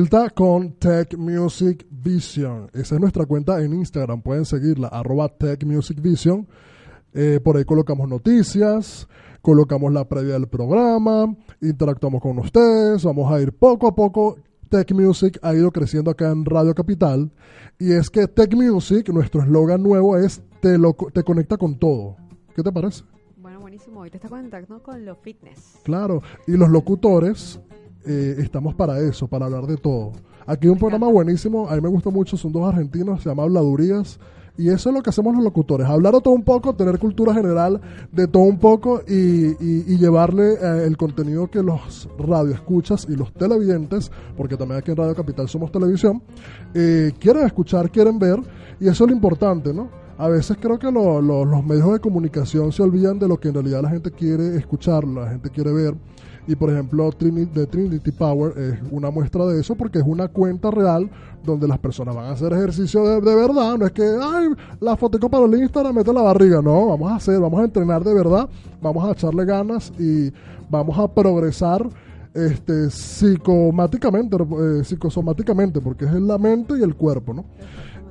A: Vuelta con Tech Music Vision. Esa es nuestra cuenta en Instagram. Pueden seguirla, arroba Tech Music Vision. Eh, por ahí colocamos noticias, colocamos la previa del programa, interactuamos con ustedes, vamos a ir poco a poco. Tech Music ha ido creciendo acá en Radio Capital y es que Tech Music, nuestro eslogan nuevo es te, lo, te conecta con todo. ¿Qué te parece?
B: Bueno, buenísimo. Hoy te está conectando con los fitness.
A: Claro, y los locutores eh, estamos para eso, para hablar de todo. Aquí hay un programa buenísimo, a mí me gusta mucho, son dos argentinos, se llama Habladurías. Y eso es lo que hacemos los locutores, hablar de todo un poco, tener cultura general de todo un poco y, llevarle eh, el contenido que los radioescuchas y los televidentes, porque también aquí en Radio Capital somos televisión, eh, quieren escuchar, quieren ver, y eso es lo importante, ¿no? A veces creo que lo- lo- los medios de comunicación se olvidan de lo que en realidad la gente quiere escuchar, la gente quiere ver. Y por ejemplo, Trini- de Trinity Power es una muestra de eso porque es una cuenta real donde las personas van a hacer ejercicio de, de verdad. No es que, ay, la fotico para el Instagram, mete la barriga. No, vamos a hacer, vamos a entrenar de verdad, vamos a echarle ganas y vamos a progresar este psicomáticamente, eh, psicosomáticamente, porque es la mente y el cuerpo, ¿no?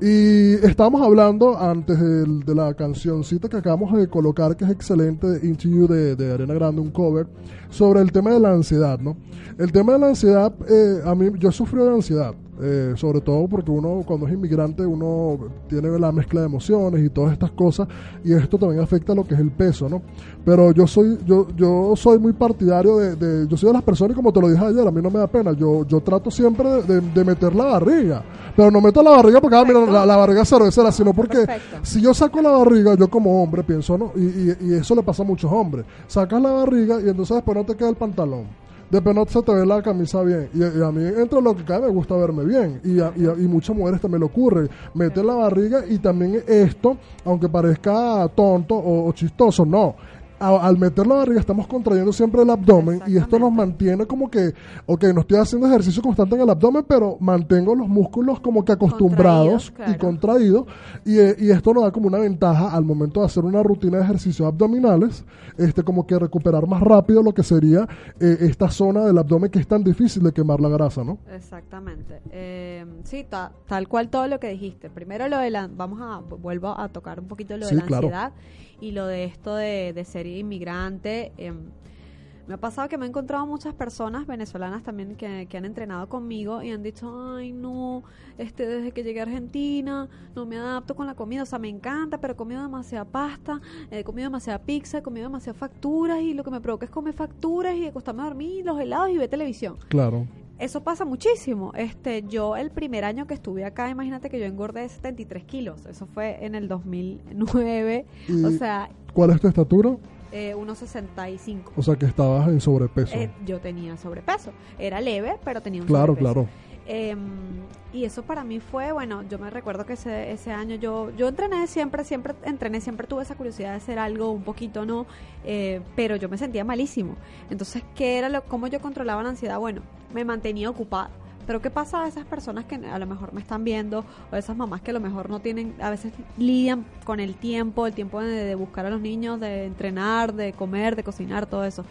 A: Y estábamos hablando antes del- de, la cancioncita que acabamos de colocar, que es excelente, de Into You de, de Arena Grande, un cover, sobre el tema de la ansiedad, ¿no? El tema de la ansiedad, eh, a mí, yo he sufrido de ansiedad, eh, sobre todo porque uno, cuando es inmigrante, uno tiene la mezcla de emociones y todas estas cosas, y esto también afecta lo que es el peso, ¿no? Pero yo soy, yo, yo soy muy partidario de, de- yo soy de las personas, y como te lo dije ayer, a mí no me da pena, yo, yo trato siempre de, de- de meter la barriga, pero no meto la barriga porque, ah, mira, la, la barriga cervecera, sino porque
B: Perfecto.
A: si yo saco la barriga, yo como hombre pienso, ¿no? Y, y- y eso le pasa a muchos hombres. Sacas la barriga y entonces después no te queda el pantalón. Después no se te ve la camisa bien. Y, a mí, entre lo que cae, me gusta verme bien. Y a, y a- y muchas mujeres también le ocurre. Meten la barriga y también esto, aunque parezca tonto o chistoso, no. A- al meter la barriga estamos contrayendo siempre el abdomen y esto nos mantiene como que, ok, no estoy haciendo ejercicio constante en el abdomen, pero mantengo los músculos como que acostumbrados y contraídos y, eh, y esto nos da como una ventaja al momento de hacer una rutina de ejercicios abdominales, este como que recuperar más rápido lo que sería eh, esta zona del abdomen que es tan difícil de quemar la grasa, ¿no?
B: Exactamente. Eh, sí, ta- tal cual todo lo que dijiste. Primero lo de la, vamos a, vuelvo a tocar un poquito lo
A: Sí,
B: de la
A: claro.
B: ansiedad y lo de esto de, de ser inmigrante. Em, me ha pasado que me he encontrado muchas personas venezolanas también que, que han entrenado conmigo y han dicho, ay no, este desde que llegué a Argentina no me adapto con la comida, o sea, me encanta, pero he comido demasiada pasta, he comido demasiada pizza, he comido demasiadas facturas y lo que me provoca es comer facturas y acostarme a dormir, los helados y ver televisión.
A: Claro.
B: Eso pasa muchísimo. Este, yo el primer año que estuve acá, imagínate que yo engordé 73 kilos. Eso fue en el 2009.
A: Y-
B: O sea,
A: ¿Cuál es tu estatura?
B: eh, 1,65.
A: O sea que estabas en sobrepeso.
B: Eh, yo tenía sobrepeso. Era leve, pero tenía un
A: claro,
B: sobrepeso.
A: claro.
B: Em, y eso para mí fue, bueno, yo me recuerdo que ese, ese año yo, yo entrené siempre, siempre entrené, siempre tuve esa curiosidad de hacer algo un poquito, ¿no? Eh, pero yo me sentía malísimo. Entonces, ¿qué era lo, cómo yo controlaba la ansiedad? Bueno, me mantenía ocupada. Pero ¿qué pasa a esas personas que a lo mejor me están viendo o esas mamás que a lo mejor no tienen, a veces lidian con el tiempo, el tiempo de, de buscar a los niños, de entrenar, de comer, de cocinar, todo eso?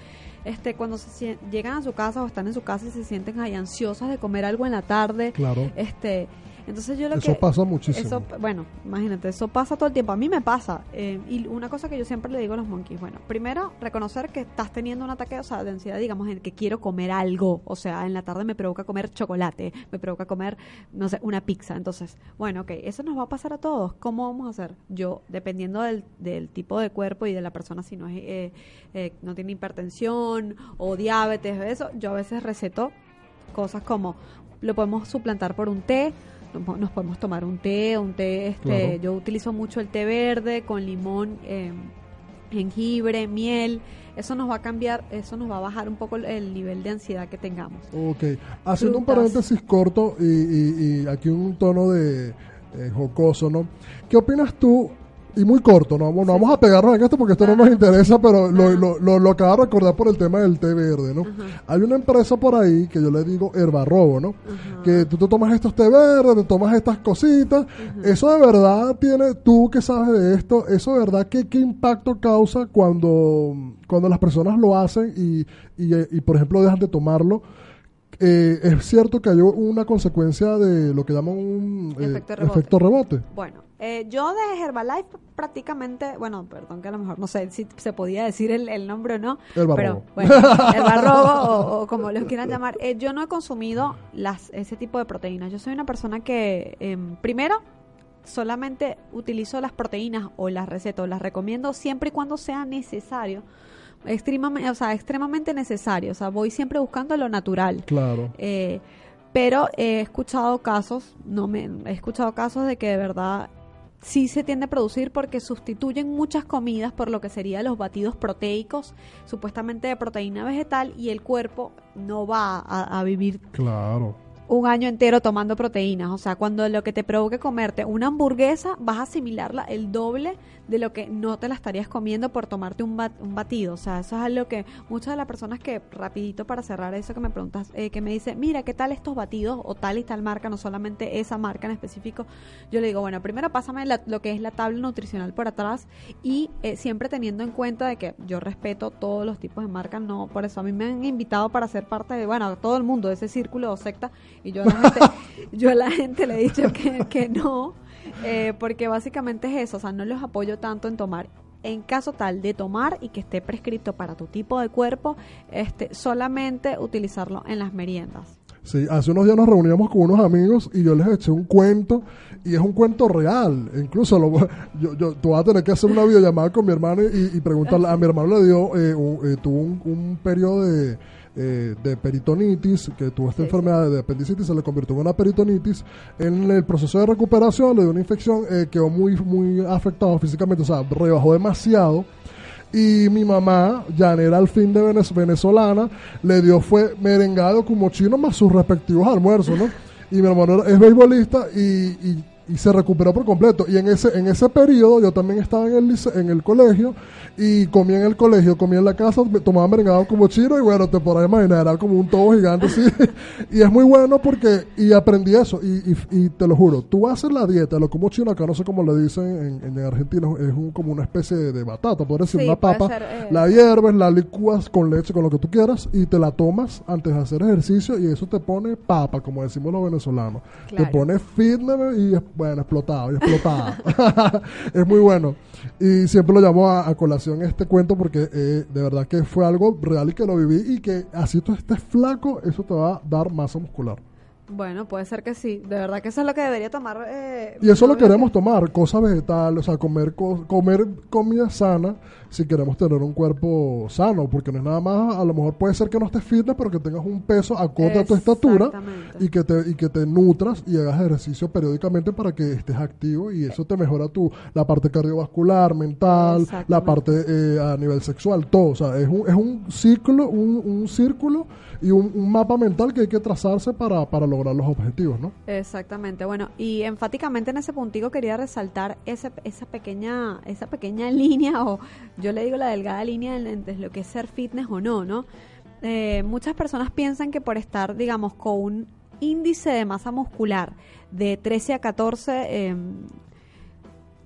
B: Este, cuando se llegan a su casa o están en su casa y se sienten ahí ansiosas de comer algo en la tarde,
A: Claro.
B: este, entonces yo lo
A: Eso
B: que
A: pasa muchísimo.
B: eso, bueno, imagínate, eso pasa todo el tiempo. A mí me pasa. eh, y una cosa que yo siempre le digo a los monkeys, bueno, primero, reconocer que estás teniendo un ataque o sea, de ansiedad, digamos, en que quiero comer algo. O sea, en la tarde me provoca comer chocolate, me provoca comer, no sé, una pizza. Entonces, bueno, ok, eso nos va a pasar a todos. ¿Cómo vamos a hacer? Yo, dependiendo del, del tipo de cuerpo y de la persona, si no, es, eh, eh, no tiene hipertensión o diabetes, eso, yo a veces receto cosas como lo podemos suplantar por un té nos po- nos podemos tomar un té un té este
A: Claro.
B: yo utilizo mucho el té verde con limón eh, jengibre miel eso nos va a cambiar eso nos va a bajar un poco el, el nivel de ansiedad que tengamos
A: Ok, haciendo un paréntesis corto y, y- y aquí un tono de eh, jocoso, ¿no? ¿Qué opinas tú? Y muy corto, no, no vamos a pegarnos en esto porque esto no nos interesa, pero lo, lo, lo, lo acabo de recordar por el tema del té verde, ¿no?
B: Ajá.
A: Hay una empresa por ahí que yo le digo herbarrobo, ¿no?
B: Ajá.
A: Que tú te tomas estos té verdes, te tomas estas cositas. Eso de verdad tiene, tú que sabes de esto, eso de verdad, ¿qué, qué impacto causa cuando, cuando las personas lo hacen y, y, y, por ejemplo, dejan de tomarlo? Eh, es cierto que hay una consecuencia de lo que llaman un eh,
B: Efecto rebote.
A: efecto rebote.
B: Bueno, eh, yo de Herbalife prácticamente, bueno, perdón que a lo mejor no sé si se podía decir el, el nombre o no,
A: El
B: pero bueno, el barrobo o, o como los quieran llamar, eh, yo no he consumido las ese tipo de proteínas. Yo soy una persona que, em, primero, solamente utilizo las proteínas o las recetas, o las recomiendo siempre y cuando sea necesario. Extremadamente, o sea, extremadamente necesario. O sea, voy siempre buscando lo natural.
A: Claro.
B: Eh, pero he escuchado casos, no me he escuchado casos de que de verdad sí se tiende a producir porque sustituyen muchas comidas por lo que serían los batidos proteicos, supuestamente de proteína vegetal, y el cuerpo no va a, a vivir
A: Claro.
B: Un año entero tomando proteínas. O sea, cuando lo que te provoque comerte una hamburguesa, vas a asimilarla el doble de lo que no te la estarías comiendo por tomarte un, bat- un batido. O sea, eso es algo que muchas de las personas que, rapidito para cerrar eso que me preguntas, eh, que me dice, mira, ¿qué tal estos batidos o tal y tal marca, no solamente esa marca en específico? Yo le digo, bueno, primero pásame la- lo que es la tabla nutricional por atrás y eh, siempre teniendo en cuenta de que yo respeto todos los tipos de marcas, no, por eso a mí me han invitado para ser parte de, bueno, todo el mundo de ese círculo o secta y yo a la gente, yo a la gente le he dicho que, que no, eh, porque básicamente es eso, o sea, no los apoyo tanto en tomar. En caso tal de tomar y que esté prescrito para tu tipo de cuerpo, este, solamente utilizarlo en las meriendas.
A: Sí, hace unos días nos reuníamos con unos amigos y yo les eché un cuento y es un cuento real. Incluso lo, yo, yo tú vas a tener que hacer una videollamada con mi hermano y, y preguntarle. A mi hermano le dio, eh, un- eh, tuvo un, un periodo de, eh, de peritonitis, que tuvo esta
B: Sí,
A: enfermedad de apendicitis, se le convirtió en una peritonitis. En el proceso de recuperación le dio una infección, eh, quedó muy, muy afectado físicamente, o sea, rebajó demasiado. Y mi mamá, llanera al fin de venez- venezolana, le dio fue merengado como chino más sus respectivos almuerzos, ¿no? Y mi hermano es beisbolista y, y- y se recuperó por completo. Y en ese, en ese periodo yo también estaba en el, lice- en el colegio y comía en el colegio, comía en la casa, tomaba merengado como chino y bueno, te podrás imaginar, era como un todo gigante así. y es muy bueno porque, y aprendí eso, y, y- y te lo juro, tú haces la dieta, lo como chino, acá no sé cómo le dicen en, en Argentina, es un, como una especie de, de batata, por decir,
B: Sí,
A: una papa,
B: ser, eh,
A: la hierves, la licúas con leche, con lo que tú quieras, y te la tomas antes de hacer ejercicio, y eso te pone papa, como decimos los venezolanos.
B: Claro.
A: Te pone fitness y, es- bueno, explotado, y explotada. es muy bueno. Y siempre lo llamo a, a colación este cuento porque eh, de verdad que fue algo real y que lo viví, y que así tú estés flaco, eso te va a dar masa muscular.
B: Bueno, puede ser que sí. De verdad que eso es lo que debería tomar. eh,
A: Y eso lo queremos tomar, cosas vegetales, o sea, comer, co- comer comida sana si queremos tener un cuerpo sano, porque no es nada más, a lo mejor puede ser que no estés fitness, pero que tengas un peso acorde a tu estatura y que, te, y que te nutras y hagas ejercicio periódicamente para que estés activo y eso te mejora tu, la parte cardiovascular, mental, la parte eh, a nivel sexual, todo. O sea, es un, es un ciclo, un, un círculo y un, un mapa mental que hay que trazarse para, para lograr los objetivos, ¿no?
B: Exactamente, bueno, y enfáticamente en ese puntico quería resaltar ese, esa pequeña, esa pequeña línea, o yo le digo la delgada línea en- entre lo que es ser fitness o no, ¿no? Eh, muchas personas piensan que por estar, digamos, con un índice de masa muscular de 13 a 14, eh,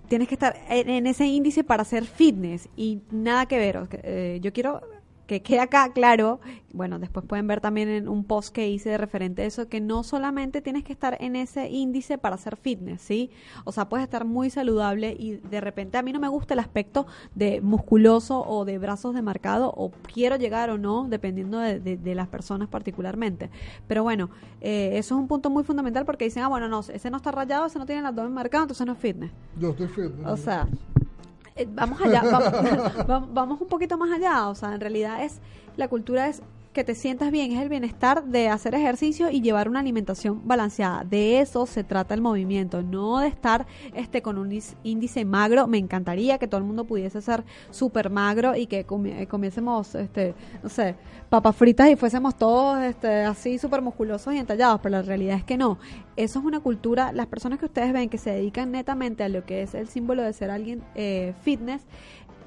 B: tienes que estar en, ese índice para hacer fitness y nada que ver. eh, yo quiero que quede acá claro, bueno, después pueden ver también en un post que hice de referente a eso, que no solamente tienes que estar en ese índice para hacer fitness, ¿sí? O sea, puedes estar muy saludable y de repente a mí no me gusta el aspecto de musculoso o de brazos de marcado, o quiero llegar o no, dependiendo de, de- de las personas particularmente. Pero bueno, eh, eso es un punto muy fundamental porque dicen, ah, bueno, no, ese no está rayado, ese no tiene el abdomen marcado, entonces no es fitness.
A: Yo estoy fitness.
B: O sea, eh, vamos allá, vamos, vamos- vamos un poquito más allá. O sea, en realidad es la cultura es que te sientas bien, es el bienestar de hacer ejercicio y llevar una alimentación balanceada. De eso se trata el movimiento, no de estar este con un índice magro. Me encantaría que todo el mundo pudiese ser súper magro y que eh, comiésemos, este, no sé, papas fritas y fuésemos todos este, así súper musculosos y entallados, pero la realidad es que no. Eso es una cultura, las personas que ustedes ven que se dedican netamente a lo que es el símbolo de ser alguien eh, fitness,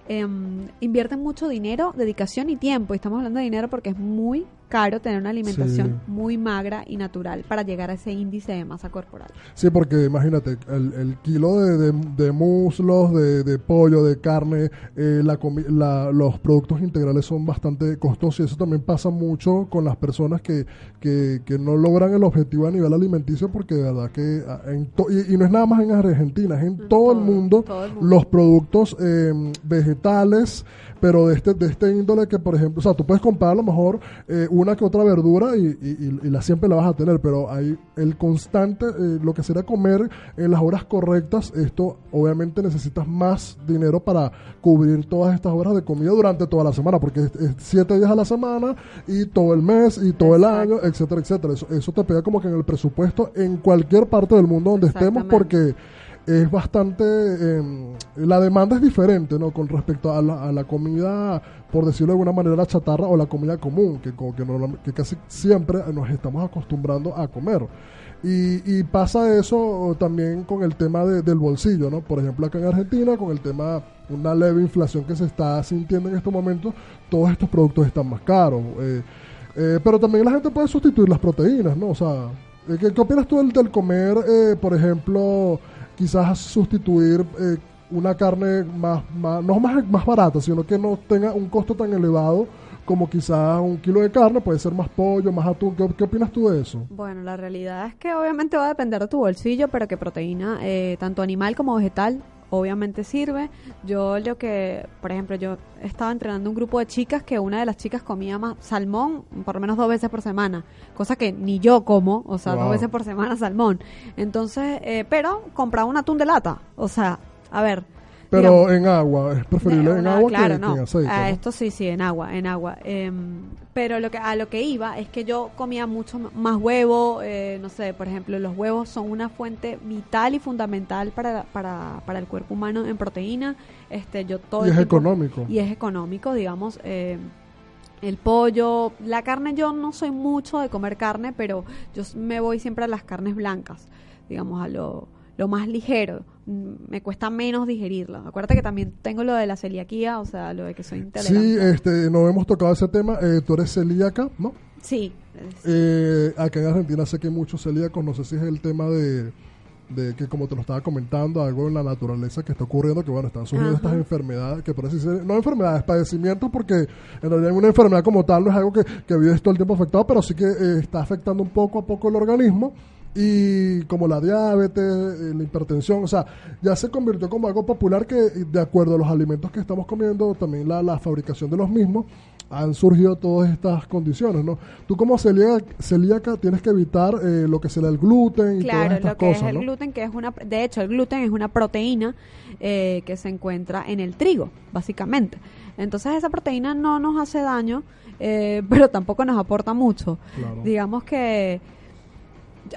B: em, invierten mucho dinero, dedicación y tiempo. Y estamos hablando de dinero porque es muy caro tener una alimentación
A: Sí.
B: muy magra y natural para llegar a ese índice de masa corporal.
A: Sí, porque imagínate, el, el kilo de, de- de muslos, de, de pollo, de carne, eh, la la- los productos integrales son bastante costosos y eso también pasa mucho con las personas que, que, que no logran el objetivo a nivel alimenticio porque de verdad que ah, en to- y, y no es nada más en Argentina, es en
B: En
A: todo, el mundo,
B: todo el mundo.
A: los productos eh, vegetales, pero de este, de este índole que, por ejemplo, o sea, tú puedes comprar a lo mejor eh, una que otra verdura y, y- la siempre la vas a tener, pero hay el constante, eh, lo que será comer en las horas correctas, esto obviamente necesitas más dinero para cubrir todas estas horas de comida durante toda la semana, porque es, es siete días a la semana y todo el mes y todo el año, etcétera, etcétera. Eso, eso te pega como que en el presupuesto en cualquier parte del mundo donde estemos, porque es bastante eh, la demanda es diferente no con respecto a la, a la comida por decirlo de alguna manera la chatarra o la comida común que, que, que casi siempre nos estamos acostumbrando a comer. Y, pasa eso también con el tema de- del bolsillo no por ejemplo acá en Argentina con el tema una leve inflación que se está sintiendo en estos momentos todos estos productos están más caros eh, eh, pero también la gente puede sustituir las proteínas no o sea eh, ¿Qué, qué opinas tú del, del comer, por ejemplo, quizás sustituir eh, una carne más, más, no más, más barata, sino que no tenga un costo tan elevado como quizás un kilo de carne, puede ser más pollo, más atún? ¿Qué, opinas tú de eso?
B: Bueno, la realidad es que obviamente va a depender de tu bolsillo, pero que proteína, eh, tanto animal como vegetal, obviamente sirve. Yo lo que, por ejemplo, yo estaba entrenando un grupo de chicas que una de las chicas comía más salmón por lo menos dos veces por semana, cosa que ni yo como, o sea,
A: Wow.
B: dos veces por semana salmón. Entonces, eh, pero compraba un atún de lata, o sea, a ver.
A: Pero
B: digamos,
A: en agua, es preferible en agua
B: claro,
A: que, que
B: no.
A: en aceite.
B: A
A: ¿no?
B: esto sí, sí, en agua, en agua. Em, pero lo que, a lo que iba es que yo comía mucho más huevo, eh, no sé, por ejemplo, los huevos son una fuente vital y fundamental para, para, para el cuerpo humano en proteína. Este, yo todo
A: Y es
B: tiempo-
A: económico.
B: Y es económico, digamos. eh, el pollo, la carne, yo no soy mucho de comer carne, pero yo me voy siempre a las carnes blancas, digamos, a lo, lo más ligero. Mm, Me cuesta menos digerirlo. Acuérdate que también tengo lo de la celiaquía, o sea, lo de que soy
A: Sí,
B: intolerante.
A: este, no hemos tocado ese tema. Eh, tú eres celíaca, ¿no?
B: Sí,
A: Eh, acá en Argentina sé que hay muchos celíacos, no sé si es el tema de, de que como te lo estaba comentando, algo en la naturaleza que está ocurriendo, que bueno, están surgiendo
B: Ajá.
A: estas enfermedades, que así decir, no enfermedades, padecimientos, porque en realidad una enfermedad como tal no es algo que, que vives todo el tiempo afectado, pero sí que eh, está afectando un poco a poco el organismo. Y como la diabetes, eh, la hipertensión, o sea, ya se convirtió como algo popular que de acuerdo a los alimentos que estamos comiendo, también la, la fabricación de los mismos, han surgido todas estas condiciones, ¿no? Tú como celíaca, celíaca tienes que evitar eh, lo que será el gluten y
B: claro,
A: todas estas
B: lo que
A: cosas,
B: es el
A: ¿no?
B: gluten, que es una, de hecho, el gluten es una proteína eh, que se encuentra en el trigo, básicamente. Entonces esa proteína no nos hace daño, eh, pero tampoco nos aporta mucho.
A: Claro.
B: Digamos que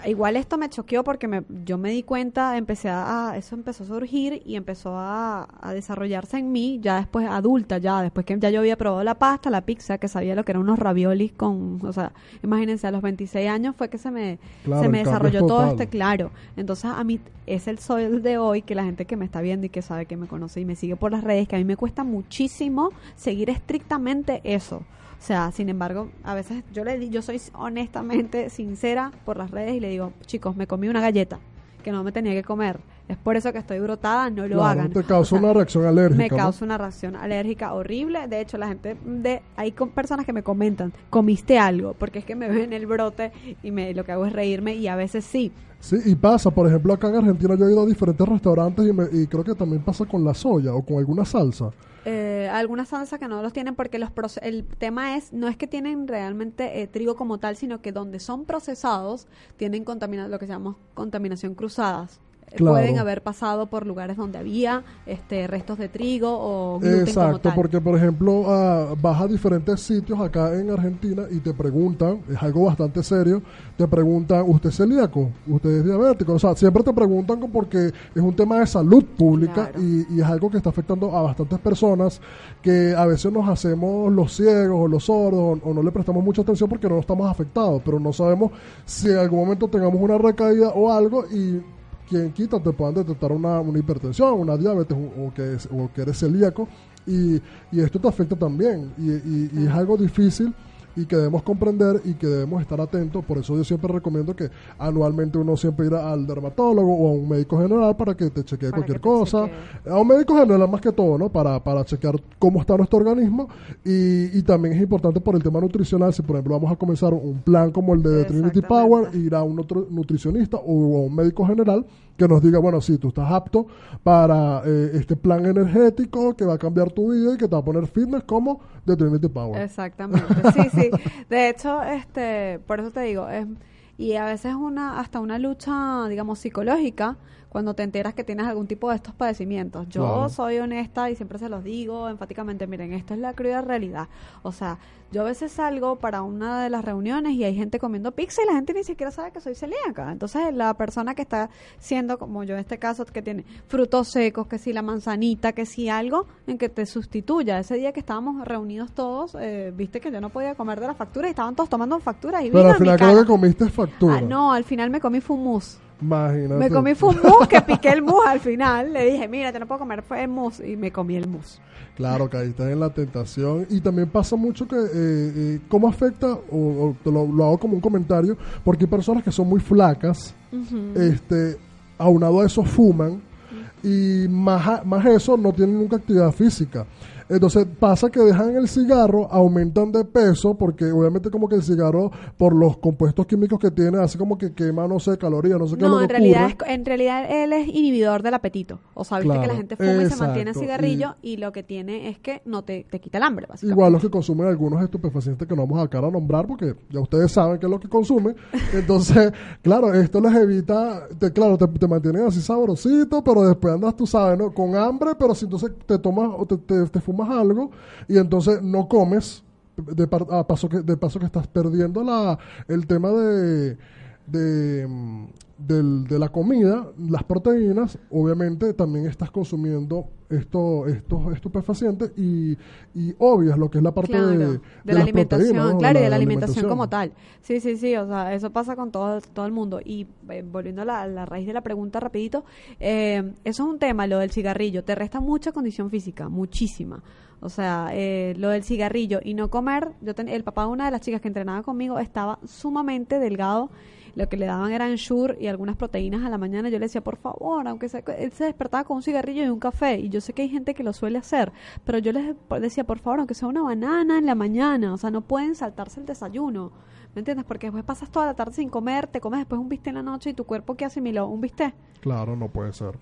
B: igual esto me choqueó porque me, yo me di cuenta, empecé a, eso empezó a surgir y empezó a, a desarrollarse en mí, ya después adulta, ya después que ya yo había probado la pasta, la pizza, que sabía lo que eran unos raviolis con, o sea, imagínense, a los 26 años fue que se me,
A: Claro,
B: se me
A: es
B: desarrolló todo este claro. Entonces a mí es el sol de hoy que la gente que me está viendo y que sabe que me conoce y me sigue por las redes, que a mí me cuesta muchísimo seguir estrictamente eso. O sea, sin embargo, a veces yo le di, yo soy honestamente sincera por las redes y le digo, chicos, me comí una galleta que no me tenía que comer. Es por eso que estoy brotada, no lo
A: Claro,
B: hagan.
A: te causa
B: O sea,
A: una reacción alérgica,
B: me
A: ¿no?
B: causa una reacción alérgica horrible. De hecho, la gente de hay con personas que me comentan, comiste algo, porque es que me ven el brote y me lo que hago es reírme y a veces sí.
A: Sí, y pasa, por ejemplo, acá en Argentina yo he ido a diferentes restaurantes y, me- y creo que también pasa con la soya o con alguna salsa.
B: Eh, algunas salsas que no los tienen porque los el tema es no es que tienen realmente eh, trigo como tal, sino que donde son procesados tienen lo que se llama contaminación cruzadas. Eh,
A: Claro.
B: Pueden haber pasado por lugares donde había este restos de trigo o gluten como
A: Exacto,
B: tal.
A: porque por ejemplo ah, vas a diferentes sitios acá en Argentina y te preguntan, es algo bastante serio, te preguntan, ¿usted es celíaco? ¿Usted es diabético? O sea, siempre te preguntan porque es un tema de salud pública
B: Claro.
A: y, y es algo que está afectando a bastantes personas que a veces nos hacemos los ciegos o los sordos o, o no le prestamos mucha atención porque no estamos afectados, pero no sabemos si en algún momento tengamos una recaída o algo y quien quita te puedan detectar una, una hipertensión, una diabetes o, o que, es- o que eres celíaco y, y esto te afecta también y, y- y es algo difícil y que debemos comprender y que debemos estar atentos. Por eso yo siempre recomiendo que anualmente uno siempre ir al dermatólogo o a un médico general para que te chequee
B: Para
A: cualquier
B: te
A: cosa.
B: chequee.
A: A un médico general más que todo, ¿no? Para, para chequear cómo está nuestro organismo y, y también es importante por el tema nutricional, si por ejemplo vamos a comenzar un plan como el de Trinity. Power, ir a un otro nutricionista o a un médico general que nos diga, bueno, sí, tú estás apto para eh, este plan energético que va a cambiar tu vida y que te va a poner fitness como de Trinity Power.
B: Exactamente, sí, sí. De hecho, este, por eso te digo, es, y a veces una, hasta una lucha, digamos, psicológica, cuando te enteras que tienes algún tipo de estos padecimientos. Yo soy honesta y siempre se los digo enfáticamente, miren, esto es la cruda realidad. O sea, yo a veces salgo para una de las reuniones y hay gente comiendo pizza y la gente ni siquiera sabe que soy celíaca. Entonces, la persona que está siendo, como yo en este caso, que tiene frutos secos, que si la manzanita, que si algo en que te sustituya. Ese día que estábamos reunidos todos, eh, viste que yo no podía comer de la factura y estaban todos tomando facturas y
A: Pero al final creo que comiste factura.
B: Ah, no, al final me comí mousse.
A: Imagínate.
B: Me comí fue un mousse, que piqué el mousse al final. Le dije, mira, te no puedo comer fue el mousse. Y me comí el mousse.
A: Claro, caíste en la tentación. Y también pasa mucho que, eh, eh, ¿cómo afecta? O, o te lo, lo hago como un comentario, porque hay personas que son muy flacas, este, aunado a eso fuman, y más, más eso no tienen nunca actividad física. Entonces pasa que dejan el cigarro, aumentan de peso, porque obviamente como que el cigarro, por los compuestos químicos que tiene, hace como que quema, no sé, calorías, no sé qué es lo
B: No,
A: que
B: en realidad, es, en realidad él es inhibidor del apetito. O sea, viste que la gente fuma y se mantiene
A: exacto,
B: cigarrillo y, lo que tiene es que no te, te quita el hambre, básicamente.
A: Igual los que consumen algunos estupefacientes que no vamos acá a nombrar porque ya ustedes saben qué es lo que consumen. Entonces, claro, esto les evita, te, claro, te, te mantienen así sabrosito, pero después andas, tú sabes, ¿no? Con hambre, pero si entonces te tomas o te, te- te fumas algo y entonces no comes, de, par- a paso que, de paso que estás perdiendo la, el tema de, de, del- de la comida, las proteínas, obviamente también estás consumiendo esto, estos estupefacientes y, y obvias lo que es la parte
B: Claro,
A: de,
B: de,
A: de
B: la alimentación, claro, y de
A: la
B: alimentación, como tal. Sí, sí, sí, o sea, eso pasa con todo, todo el mundo. Y eh, volviendo a la, la raíz de la pregunta rapidito, eh, eso es un tema, lo del cigarrillo, te resta mucha condición física, muchísima. O sea, eh, lo del cigarrillo y no comer, yo ten- el papá de una de las chicas que entrenaba conmigo estaba sumamente delgado, lo que le daban eran sure y algunas proteínas a la mañana, yo le decía, por favor, aunque sea, él se despertaba con un cigarrillo y un café, y yo sé que hay gente que lo suele hacer, pero yo les decía, por favor, aunque sea una banana en la mañana, o sea, no pueden saltarse el desayuno, ¿me entiendes? Porque después pasas toda la tarde sin comer, te comes después un bistec en la noche y tu cuerpo ¿qué asimiló? ¿Un bistec?
A: Claro, no puede ser.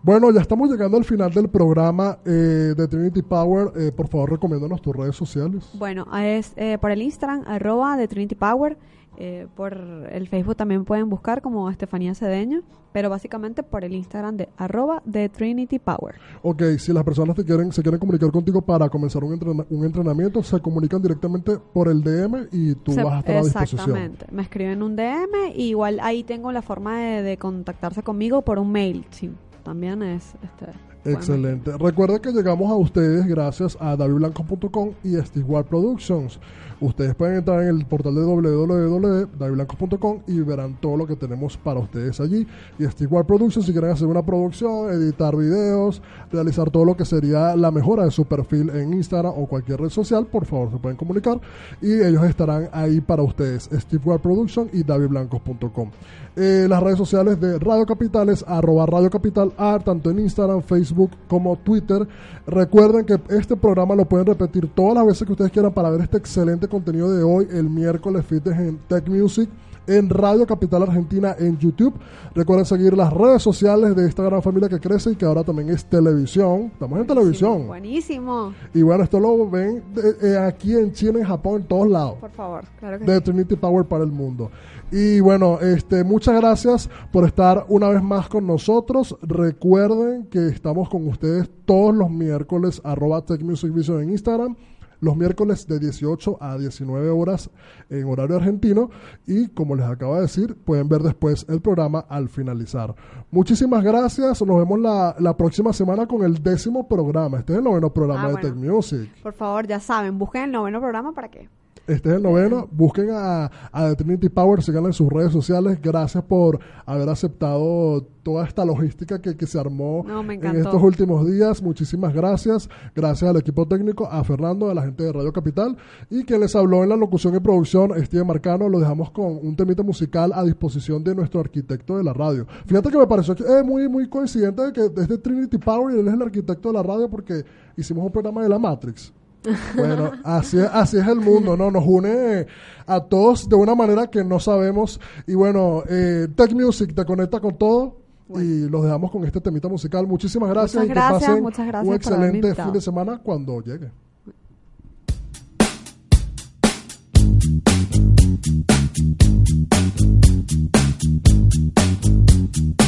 A: Bueno, ya estamos llegando al final del programa eh, de Trinity Power. Eh, por favor, recomiéndanos tus redes sociales.
B: Bueno, es eh, por el Instagram, arroba de Trinity Power. Eh, por el Facebook también pueden buscar como Estefanía Cedeño, pero básicamente por el Instagram de arroba de Trinity Power.
A: Ok, si las personas te quieren, se quieren comunicar contigo para comenzar un, entrena- un entrenamiento, se comunican directamente por el DM y tú
B: Se-
A: vas a estar a disposición.
B: Exactamente. Me escriben un DM y igual ahí tengo la forma de, de contactarse conmigo por un mail. Sí, también es este.
A: Excelente. Recuerda que llegamos a ustedes gracias a davidblanco.com y Stigual Productions. Ustedes pueden entrar en el portal de www.davidblanco.com y verán todo lo que tenemos para ustedes allí. Y Stigual Productions, si quieren hacer una producción, editar videos, realizar todo lo que sería la mejora de su perfil en Instagram o cualquier red social, por favor se pueden comunicar y ellos estarán ahí para ustedes. Stigual Productions y davidblancos.com. Eh, las redes sociales de Radio Capital es arroba Radio Capital Art, tanto en Instagram, Facebook como Twitter. Recuerden que este programa lo pueden repetir todas las veces que ustedes quieran para ver este excelente contenido de hoy, el miércoles Fitness en Tech Music en Radio Capital Argentina en YouTube. Recuerden seguir las redes sociales de esta gran familia que crece y que ahora también es televisión. Estamos en televisión.
B: Buenísimo.
A: Y bueno, esto lo ven de- eh, aquí en China, en Japón, en todos lados
B: Por favor, claro que
A: de
B: sí.
A: Trinity Power para el mundo. Y bueno, este, muchas gracias por estar una vez más con nosotros. Recuerden que estamos con ustedes todos los miércoles, arroba Tech Music Vision en Instagram. Los miércoles de 18 a 19 horas en horario argentino. Y como les acabo de decir, pueden ver después el programa al finalizar. Muchísimas gracias. Nos vemos la, la próxima semana con el décimo programa. Este es el noveno programa
B: Ah,
A: de
B: bueno.
A: Tech Music.
B: Por favor, ya saben, busquen el noveno programa para que
A: Este es el noveno. Busquen a, a The Trinity Power, síganla en sus redes sociales. Gracias por haber aceptado toda esta logística que, que se armó
B: No,
A: en estos últimos días. Muchísimas gracias. Gracias al equipo técnico, a Fernando, a la gente de Radio Capital. Y quien les habló en la locución y producción, Steven Marcano, lo dejamos con un temita musical a disposición de nuestro arquitecto de la radio. Fíjate que me pareció que es muy, muy coincidente de que es de Trinity Power y él es el arquitecto de la radio porque hicimos un programa de la Matrix. Bueno, así es, así es el mundo, ¿no? Nos une a todos de una manera que no sabemos. Y bueno, eh, Tech Music te conecta con todo. Y los dejamos con este temita musical. Muchísimas gracias
B: Muchas
A: y que pasen
B: muchas gracias
A: un excelente fin de semana cuando llegue.
D: Thank